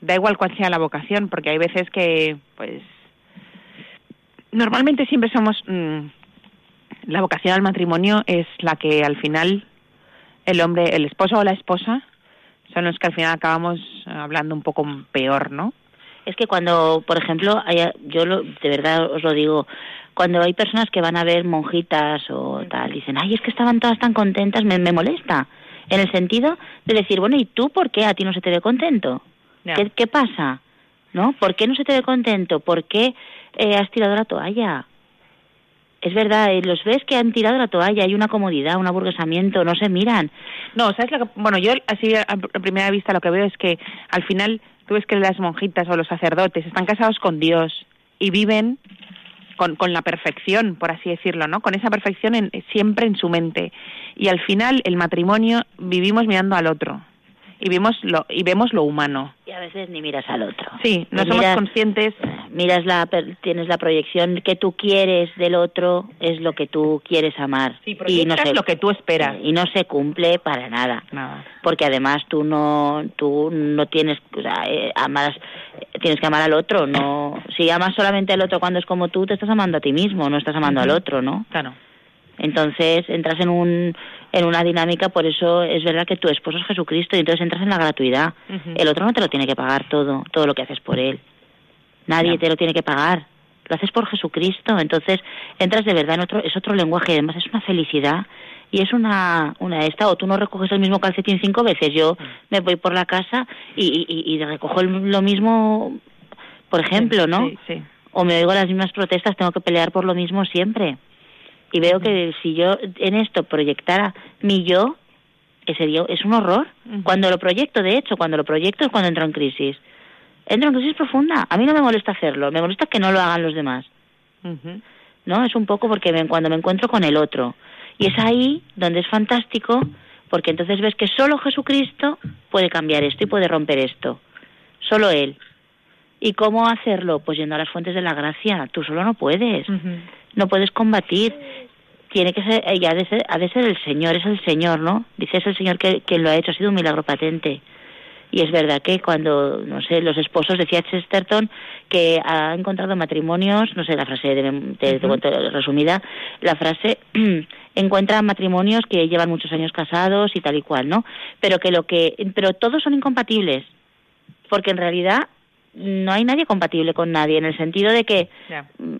da igual cuál sea la vocación, porque hay veces que, pues, normalmente siempre somos, mmm, la vocación al matrimonio es la que al final el hombre, el esposo o la esposa, son los que al final acabamos hablando un poco peor, ¿no? Es que cuando, por ejemplo, hay, yo lo, de verdad os lo digo, cuando hay personas que van a ver monjitas o tal, dicen, ay, es que estaban todas tan contentas, me, me molesta. En el sentido de decir, bueno, ¿y tú por qué a ti no se te ve contento? ¿Qué, ¿Qué pasa? ¿No? ¿Por qué no se te ve contento? ¿Por qué eh, has tirado la toalla? Es verdad, eh, los ves que han tirado la toalla, hay una comodidad, un aburguesamiento, no se miran. No, ¿sabes lo que, bueno, yo así a, a primera vista lo que veo es que al final tú ves que las monjitas o los sacerdotes están casados con Dios y viven con, con la perfección, por así decirlo, ¿no? Con esa perfección en, siempre en su mente. Y al final el matrimonio vivimos mirando al otro y vemos lo y vemos lo humano. Y a veces ni miras al otro. Sí, no somos miras- conscientes. Miras la, tienes la proyección que tú quieres del otro, es lo que tú quieres amar. Sí, y no se, lo que tú esperas. y no se cumple para nada. Nada. porque además tú no tú no tienes o sea, eh, amas tienes que amar al otro no si amas solamente al otro cuando es como tú te estás amando a ti mismo no estás amando al otro no Claro. entonces entras en un en una dinámica por eso es verdad que tu esposo es Jesucristo y entonces entras en la gratuidad. El otro no te lo tiene que pagar todo todo lo que haces por él. Nadie te lo tiene que pagar. Lo haces por Jesucristo entonces entras de verdad en otro es otro lenguaje y además es una felicidad y es una una esta o tú no recoges el mismo calcetín cinco veces yo me voy por la casa y, y, y recojo el- lo mismo por ejemplo no Sí, sí. o me oigo las mismas protestas, tengo que pelear por lo mismo siempre. Y veo que si yo en esto proyectara mi yo, ese yo es un horror. Cuando lo proyecto, de hecho, cuando lo proyecto es cuando entro en crisis. Entro en crisis profunda. A mí no me molesta hacerlo, me molesta que no lo hagan los demás. ¿no? Es un poco porque me- cuando me encuentro con el otro. Y es ahí donde es fantástico, porque entonces ves que solo Jesucristo puede cambiar esto y puede romper esto. Solo Él. ¿Y cómo hacerlo? Pues yendo a las fuentes de la gracia. Tú solo no puedes. No puedes combatir. Tiene que ser, eh, ha de ser, ha de ser el Señor, es el Señor, ¿no? Dice, es el Señor que, quien lo ha hecho, ha sido un milagro patente. Y es verdad que cuando, no sé, los esposos, decía Chesterton, que ha encontrado matrimonios, no sé la frase de, cuento resumida, la frase encuentra matrimonios que llevan muchos años casados y tal y cual, ¿no? Pero que lo que, pero todos son incompatibles, porque en realidad no hay nadie compatible con nadie, en el sentido de que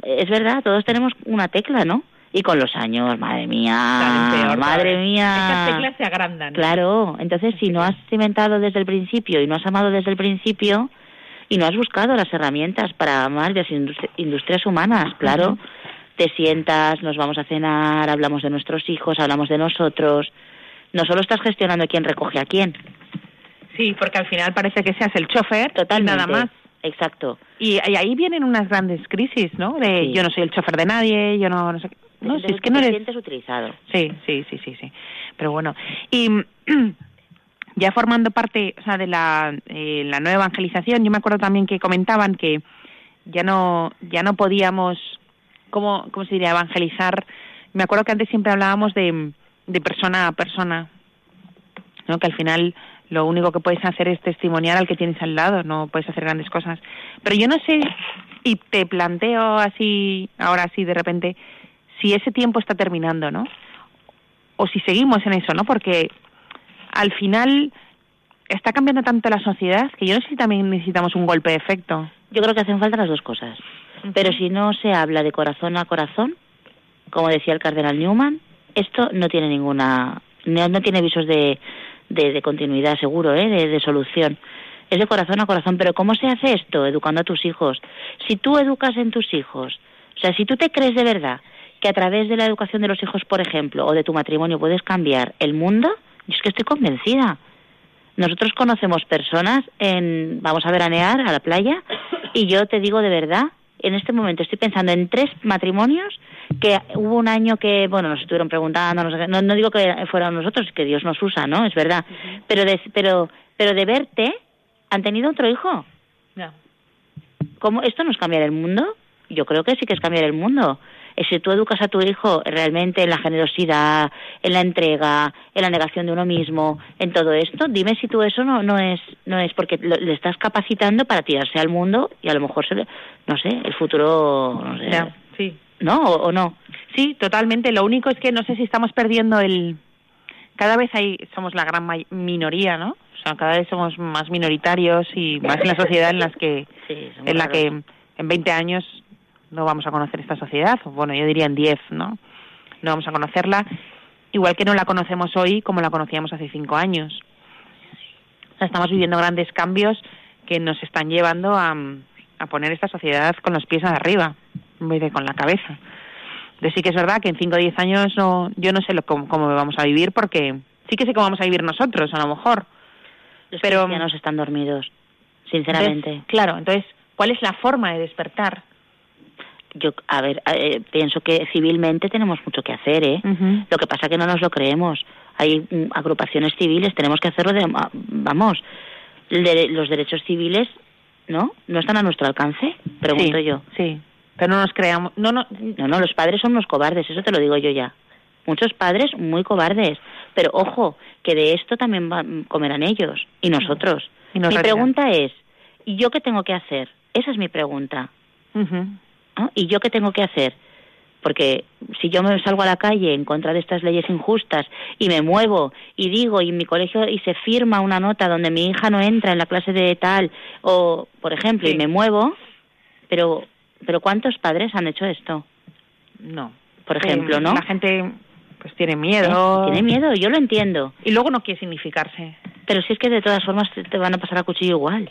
es verdad, todos tenemos una tecla, ¿no? Y con los años, madre mía, peor, madre mía. Esas teclas se agrandan. Claro, entonces si no has cimentado desde el principio y no has amado desde el principio y no has buscado las herramientas para amar las industri- industrias humanas, claro, te sientas, nos vamos a cenar, hablamos de nuestros hijos, hablamos de nosotros, no solo estás gestionando quién recoge a quién, Sí, porque al final parece que seas el chofer y totalmente. nada más. Exacto. Y, y ahí vienen unas grandes crisis, ¿no? De Sí. yo no soy el chofer de nadie, yo no, no sé. No, si es que no eres. utilizado. Sí, sí, sí, sí, sí. Pero bueno. Y ya formando parte o sea, de la, eh, la nueva evangelización, yo me acuerdo también que comentaban que ya no, ya no podíamos, ¿cómo, cómo se diría?, evangelizar. Me acuerdo que antes siempre hablábamos de, de persona a persona, ¿no? que al final lo único que puedes hacer es testimoniar al que tienes al lado, no puedes hacer grandes cosas. Pero yo no sé, y te planteo así, ahora sí de repente, si ese tiempo está terminando, ¿no? O si seguimos en eso, ¿no? Porque al final está cambiando tanto la sociedad que yo no sé si también necesitamos un golpe de efecto. Yo creo que hacen falta las dos cosas. Pero si no se habla de corazón a corazón, como decía el cardenal Newman, esto no tiene ninguna, no, tiene visos de, de, continuidad seguro, ¿eh? de, de solución. Es de corazón a corazón. Pero ¿cómo se hace esto? Educando a tus hijos. Si tú educas en tus hijos, o sea, si tú te crees de verdad que a través de la educación de los hijos, por ejemplo, o de tu matrimonio puedes cambiar el mundo, yo es que estoy convencida. Nosotros conocemos personas en, vamos a veranear a la playa, y yo te digo de verdad, en este momento estoy pensando en tres matrimonios que hubo un año que, bueno, nos estuvieron preguntando, no, no, digo que fueran nosotros, que Dios nos usa, ¿no? Es verdad. Pero de, pero, pero de verte, han tenido otro hijo. ¿Cómo? ¿Esto no es cambiar el mundo? Yo creo que sí que es cambiar el mundo si tú educas a tu hijo realmente en la generosidad, en la entrega, en la negación de uno mismo, en todo esto, dime si tú eso no, no es no es porque le estás capacitando para tirarse al mundo y a lo mejor se le, no sé, el futuro no sé, sí. ¿No? ¿O, no? Sí, totalmente. Lo único es que no sé si estamos perdiendo el cada vez ahí somos la gran minoría, ¿no? O sea, cada vez somos más minoritarios y más en la sociedad en las que en la que en 20 años no vamos a conocer esta sociedad, bueno, yo diría en 10, ¿no? No vamos a conocerla, igual que no la conocemos hoy como la conocíamos hace cinco años. estamos viviendo grandes cambios que nos están llevando a, a poner esta sociedad con los pies arriba, en vez de con la cabeza. Entonces sí que es verdad que en 5 o 10 años no, yo no sé lo, cómo, cómo, vamos a vivir porque sí que sé cómo vamos a vivir nosotros, a lo mejor. Los pero nos están dormidos, sinceramente. claro, entonces, ¿cuál es la forma de despertar? Yo, a ver, eh, pienso que civilmente tenemos mucho que hacer, ¿eh? Lo que pasa que no nos lo creemos. Hay mm, agrupaciones civiles, tenemos que hacerlo de, vamos, los derechos civiles, ¿no? ¿No están a nuestro alcance? Pregunto yo. Sí, pero no nos creamos, no, no, no, no, los padres son unos cobardes, eso te lo digo yo ya. Muchos padres muy cobardes, pero ojo, que de esto también comerán ellos y nosotros. mi pregunta es, ¿y yo qué tengo que hacer? Esa es mi pregunta. ¿Y yo qué tengo que hacer? Porque si yo me salgo a la calle en contra de estas leyes injustas y me muevo y digo y en mi colegio y se firma una nota donde mi hija no entra en la clase de tal o por ejemplo y me muevo, pero pero ¿cuántos padres han hecho esto? No. Por ejemplo, ¿no? La gente pues tiene miedo. ¿Eh? Tiene miedo, yo lo entiendo. Y luego no quiere significarse. Pero si es que de todas formas te van a pasar a cuchillo igual.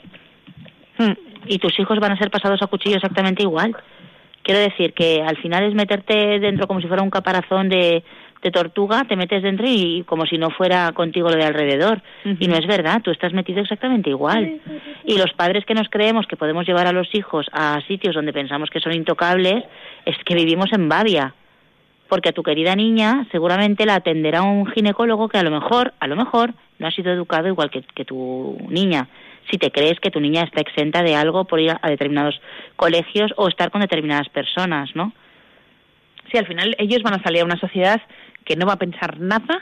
Hmm. Y tus hijos van a ser pasados a cuchillo exactamente igual. Quiero decir que al final es meterte dentro como si fuera un caparazón de, tortuga, te metes dentro y, como si no fuera contigo lo de alrededor. Y no es verdad, tú estás metido exactamente igual. Y los padres que nos creemos que podemos llevar a los hijos a sitios donde pensamos que son intocables, es que vivimos en Babia. Porque a tu querida niña seguramente la atenderá un ginecólogo que a lo mejor, a lo mejor, no ha sido educado igual que, que tu niña si te crees que tu niña está exenta de algo por ir a determinados colegios o estar con determinadas personas, ¿no? Sí, al final ellos van a salir a una sociedad que no va a pensar nada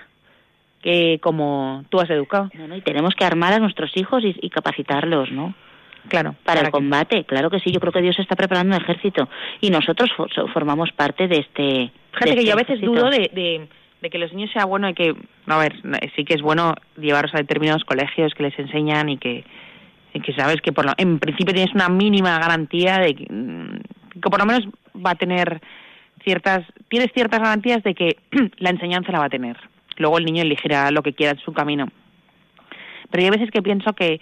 que como tú has educado. y tenemos que armar a nuestros hijos y, capacitarlos, ¿no? Claro. Para, el combate, claro que sí. Yo creo que Dios está preparando un ejército y nosotros formamos parte de este. Fíjate que yo a este veces dudo de, de, que los niños sea bueno y que, a ver, sí que es bueno llevarlos a determinados colegios que les enseñan y que que sabes que por en principio tienes una mínima garantía de que, mm, por lo menos va a tener ciertas tienes ciertas garantías de que la enseñanza la va a tener. Luego el niño elegirá lo que quiera en su camino. Pero hay veces que pienso que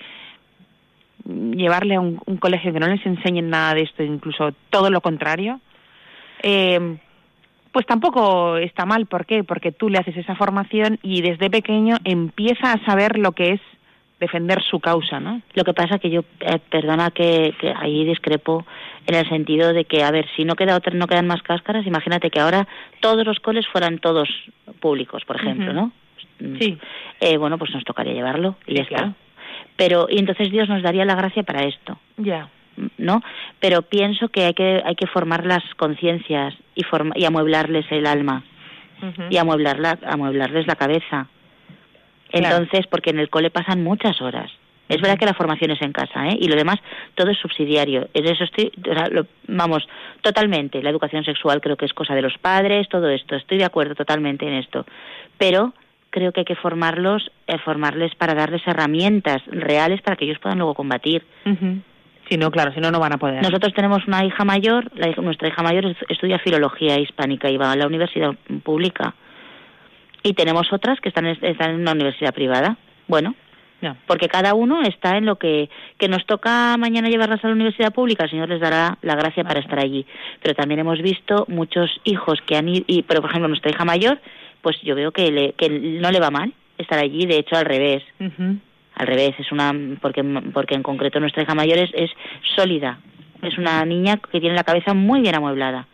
llevarle a un, colegio que no les enseñen nada de esto incluso todo lo contrario eh, pues tampoco está mal. ¿por qué? porque tú le haces esa formación y desde pequeño empieza a saber lo que es defender su causa, ¿no? Lo que pasa que yo, eh, perdona que, que, ahí discrepo en el sentido de que, a ver, si no queda otra, no quedan más cáscaras, imagínate que ahora todos los coles fueran todos públicos, por ejemplo, ¿no? Sí. eh, bueno, pues nos tocaría llevarlo y Sí, ya está. claro. Pero, y entonces Dios nos daría la gracia para esto. Ya. ¿no? Pero pienso que hay que, hay que formar las conciencias y, forma- y amueblarles el alma y amueblarla, amueblarles la cabeza. Claro. Entonces, porque en el cole pasan muchas horas. Es verdad que la formación es en casa, ¿eh? Y lo demás, todo es subsidiario. Eso estoy, o sea, lo- vamos, totalmente. La educación sexual creo que es cosa de los padres, todo esto. Estoy de acuerdo totalmente en esto. Pero creo que hay que formarlos, eh, formarles para darles herramientas reales para que ellos puedan luego combatir. Ujú. Si no, claro, si no, no van a poder. Nosotros tenemos una hija mayor, la hija- nuestra hija mayor es- estudia filología hispánica y va a la universidad pública. Y tenemos otras que están, están en una universidad privada. Bueno, porque cada uno está en lo que, que nos toca mañana llevarlas a la universidad pública, el Señor les dará la gracia para estar allí. Pero también hemos visto muchos hijos que han ido, y, pero por ejemplo nuestra hija mayor, pues yo veo que, le, que no le va mal estar allí, de hecho al revés. Ujú. Al revés, es una porque porque en concreto nuestra hija mayor es, es sólida. Es una niña que tiene la cabeza muy bien amueblada.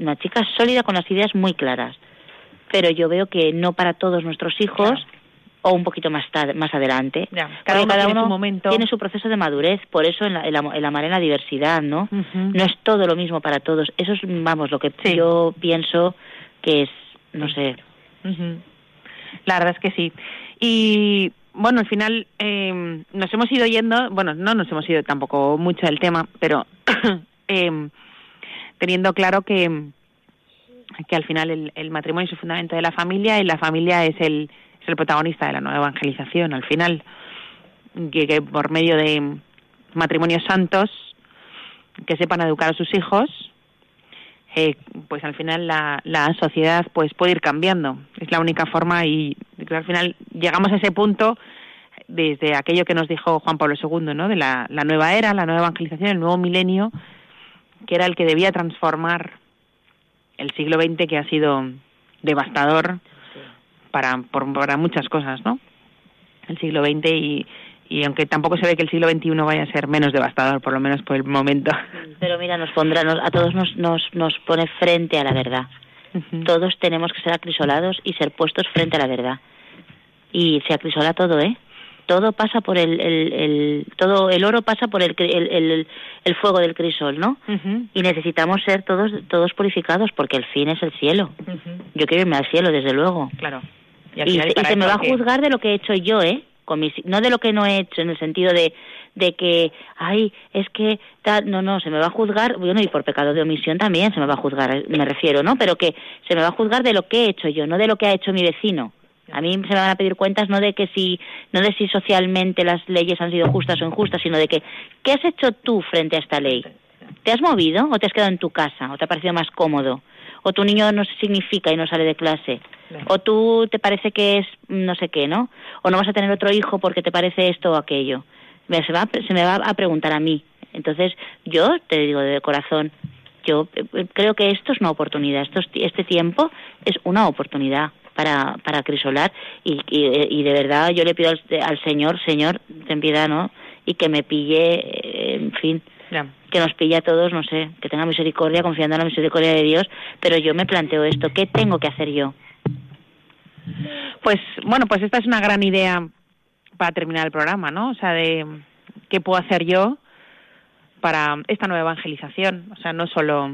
Una chica sólida con las ideas muy claras. Pero yo veo que no para todos nuestros hijos Claro. o un poquito más tarde, más adelante. Ya, cada uno tiene su momento. tiene su proceso de madurez, por eso el, am- el amar en la diversidad, ¿no? No es todo lo mismo para todos. Eso es, vamos, lo que Sí. yo pienso que es, no sé. La verdad es que sí. Y bueno, al final eh, nos hemos ido yendo, bueno, no nos hemos ido tampoco mucho del tema, pero eh, teniendo claro que, que al final el, matrimonio es el fundamento de la familia y la familia es el, es el protagonista de la nueva evangelización. Al final, que, que por medio de matrimonios santos que sepan educar a sus hijos, eh, pues al final la, la sociedad pues puede ir cambiando. Es la única forma y al final llegamos a ese punto desde aquello que nos dijo Juan Pablo II, ¿no? De la, la nueva era, la nueva evangelización, el nuevo milenio, que era el que debía transformar el siglo XX que ha sido devastador para, por- para muchas cosas, ¿no? El siglo XX y, y aunque tampoco se ve que el siglo XXI vaya a ser menos devastador, por lo menos por el momento. Pero mira, nos pondrá, nos- a todos nos, nos, nos pone frente a la verdad. Todos tenemos que ser acrisolados y ser puestos frente a la verdad. Y se acrisola todo, ¿eh? Todo pasa por el, el, el- todo el oro pasa por el, el, el, el fuego del crisol, ¿no? Ujú. Y necesitamos ser todos todos purificados porque el fin es el cielo. Yo quiero irme al cielo, desde luego. Claro. al Y, final se- y para se me va a juzgar de lo que he hecho yo, ¿eh? Con mis, no de lo que no he hecho, en el sentido de, de que, ay, es que, tal, no, no, se me va a juzgar, bueno, y por pecado de omisión también se me va a juzgar, eh, me refiero, ¿no? Pero que se me va a juzgar de lo que he hecho yo, no de lo que ha hecho mi vecino. A mí se me van a pedir cuentas no de que si, no de si socialmente las leyes han sido justas o injustas, sino de que, ¿qué has hecho tú frente a esta ley? ¿Te has movido o te has quedado en tu casa o te ha parecido más cómodo? ¿O tu niño no se significa y no sale de clase? ¿O tú te parece que es no sé qué, no? ¿O no vas a tener otro hijo porque te parece esto o aquello? Se, va, se me va a preguntar a mí. Entonces, yo te digo de corazón, yo eh, creo que esto es una oportunidad, esto es- este tiempo es una oportunidad para, para crisolar y, y, y de verdad yo le pido al, al Señor, Señor, ten piedad, ¿no? Y que me pille, eh, en fin, que nos pille a todos, no sé, que tenga misericordia, confiando en la misericordia de Dios, pero yo me planteo esto, ¿qué tengo que hacer yo? Pues bueno, pues esta es una gran idea para terminar el programa, ¿no? O sea, de qué puedo hacer yo para esta nueva evangelización, o sea, no solo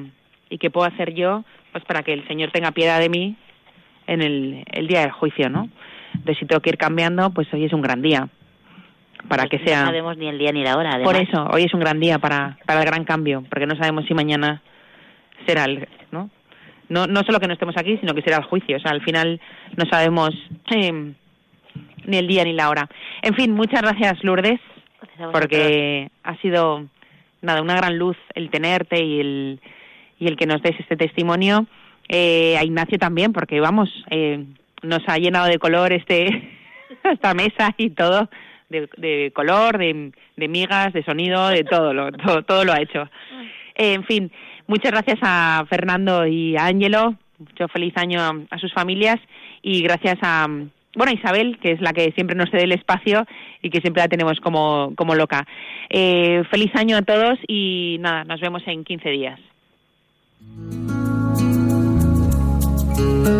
y qué puedo hacer yo pues para que el Señor tenga piedad de mí en el, el día del juicio, ¿no? Entonces, si tengo que ir cambiando, pues hoy es un gran día para que Pues No sea sabemos ni el día ni la hora, además. por eso, hoy es un gran día para, para el gran cambio, porque no sabemos si mañana será el, ¿no? No, no solo que no estemos aquí, sino que será el juicio. O sea, al final no sabemos eh, ni el día ni la hora. En fin, muchas gracias, Lourdes, porque ha sido, nada, una gran luz el tenerte y el, y el que nos des este testimonio. Eh, a Ignacio también, porque vamos, eh, nos ha llenado de color este esta mesa y todo, de, color, de, de migas, de sonido, de todo, lo, todo, todo lo ha hecho. Eh, en fin, muchas gracias a Fernando y a Ángelo, mucho feliz año a, sus familias y gracias a, bueno, Isabel, que es la que siempre nos cede el espacio y que siempre la tenemos como, como loca. Eh, feliz año a todos y nada, nos vemos en 15 días. Thank you.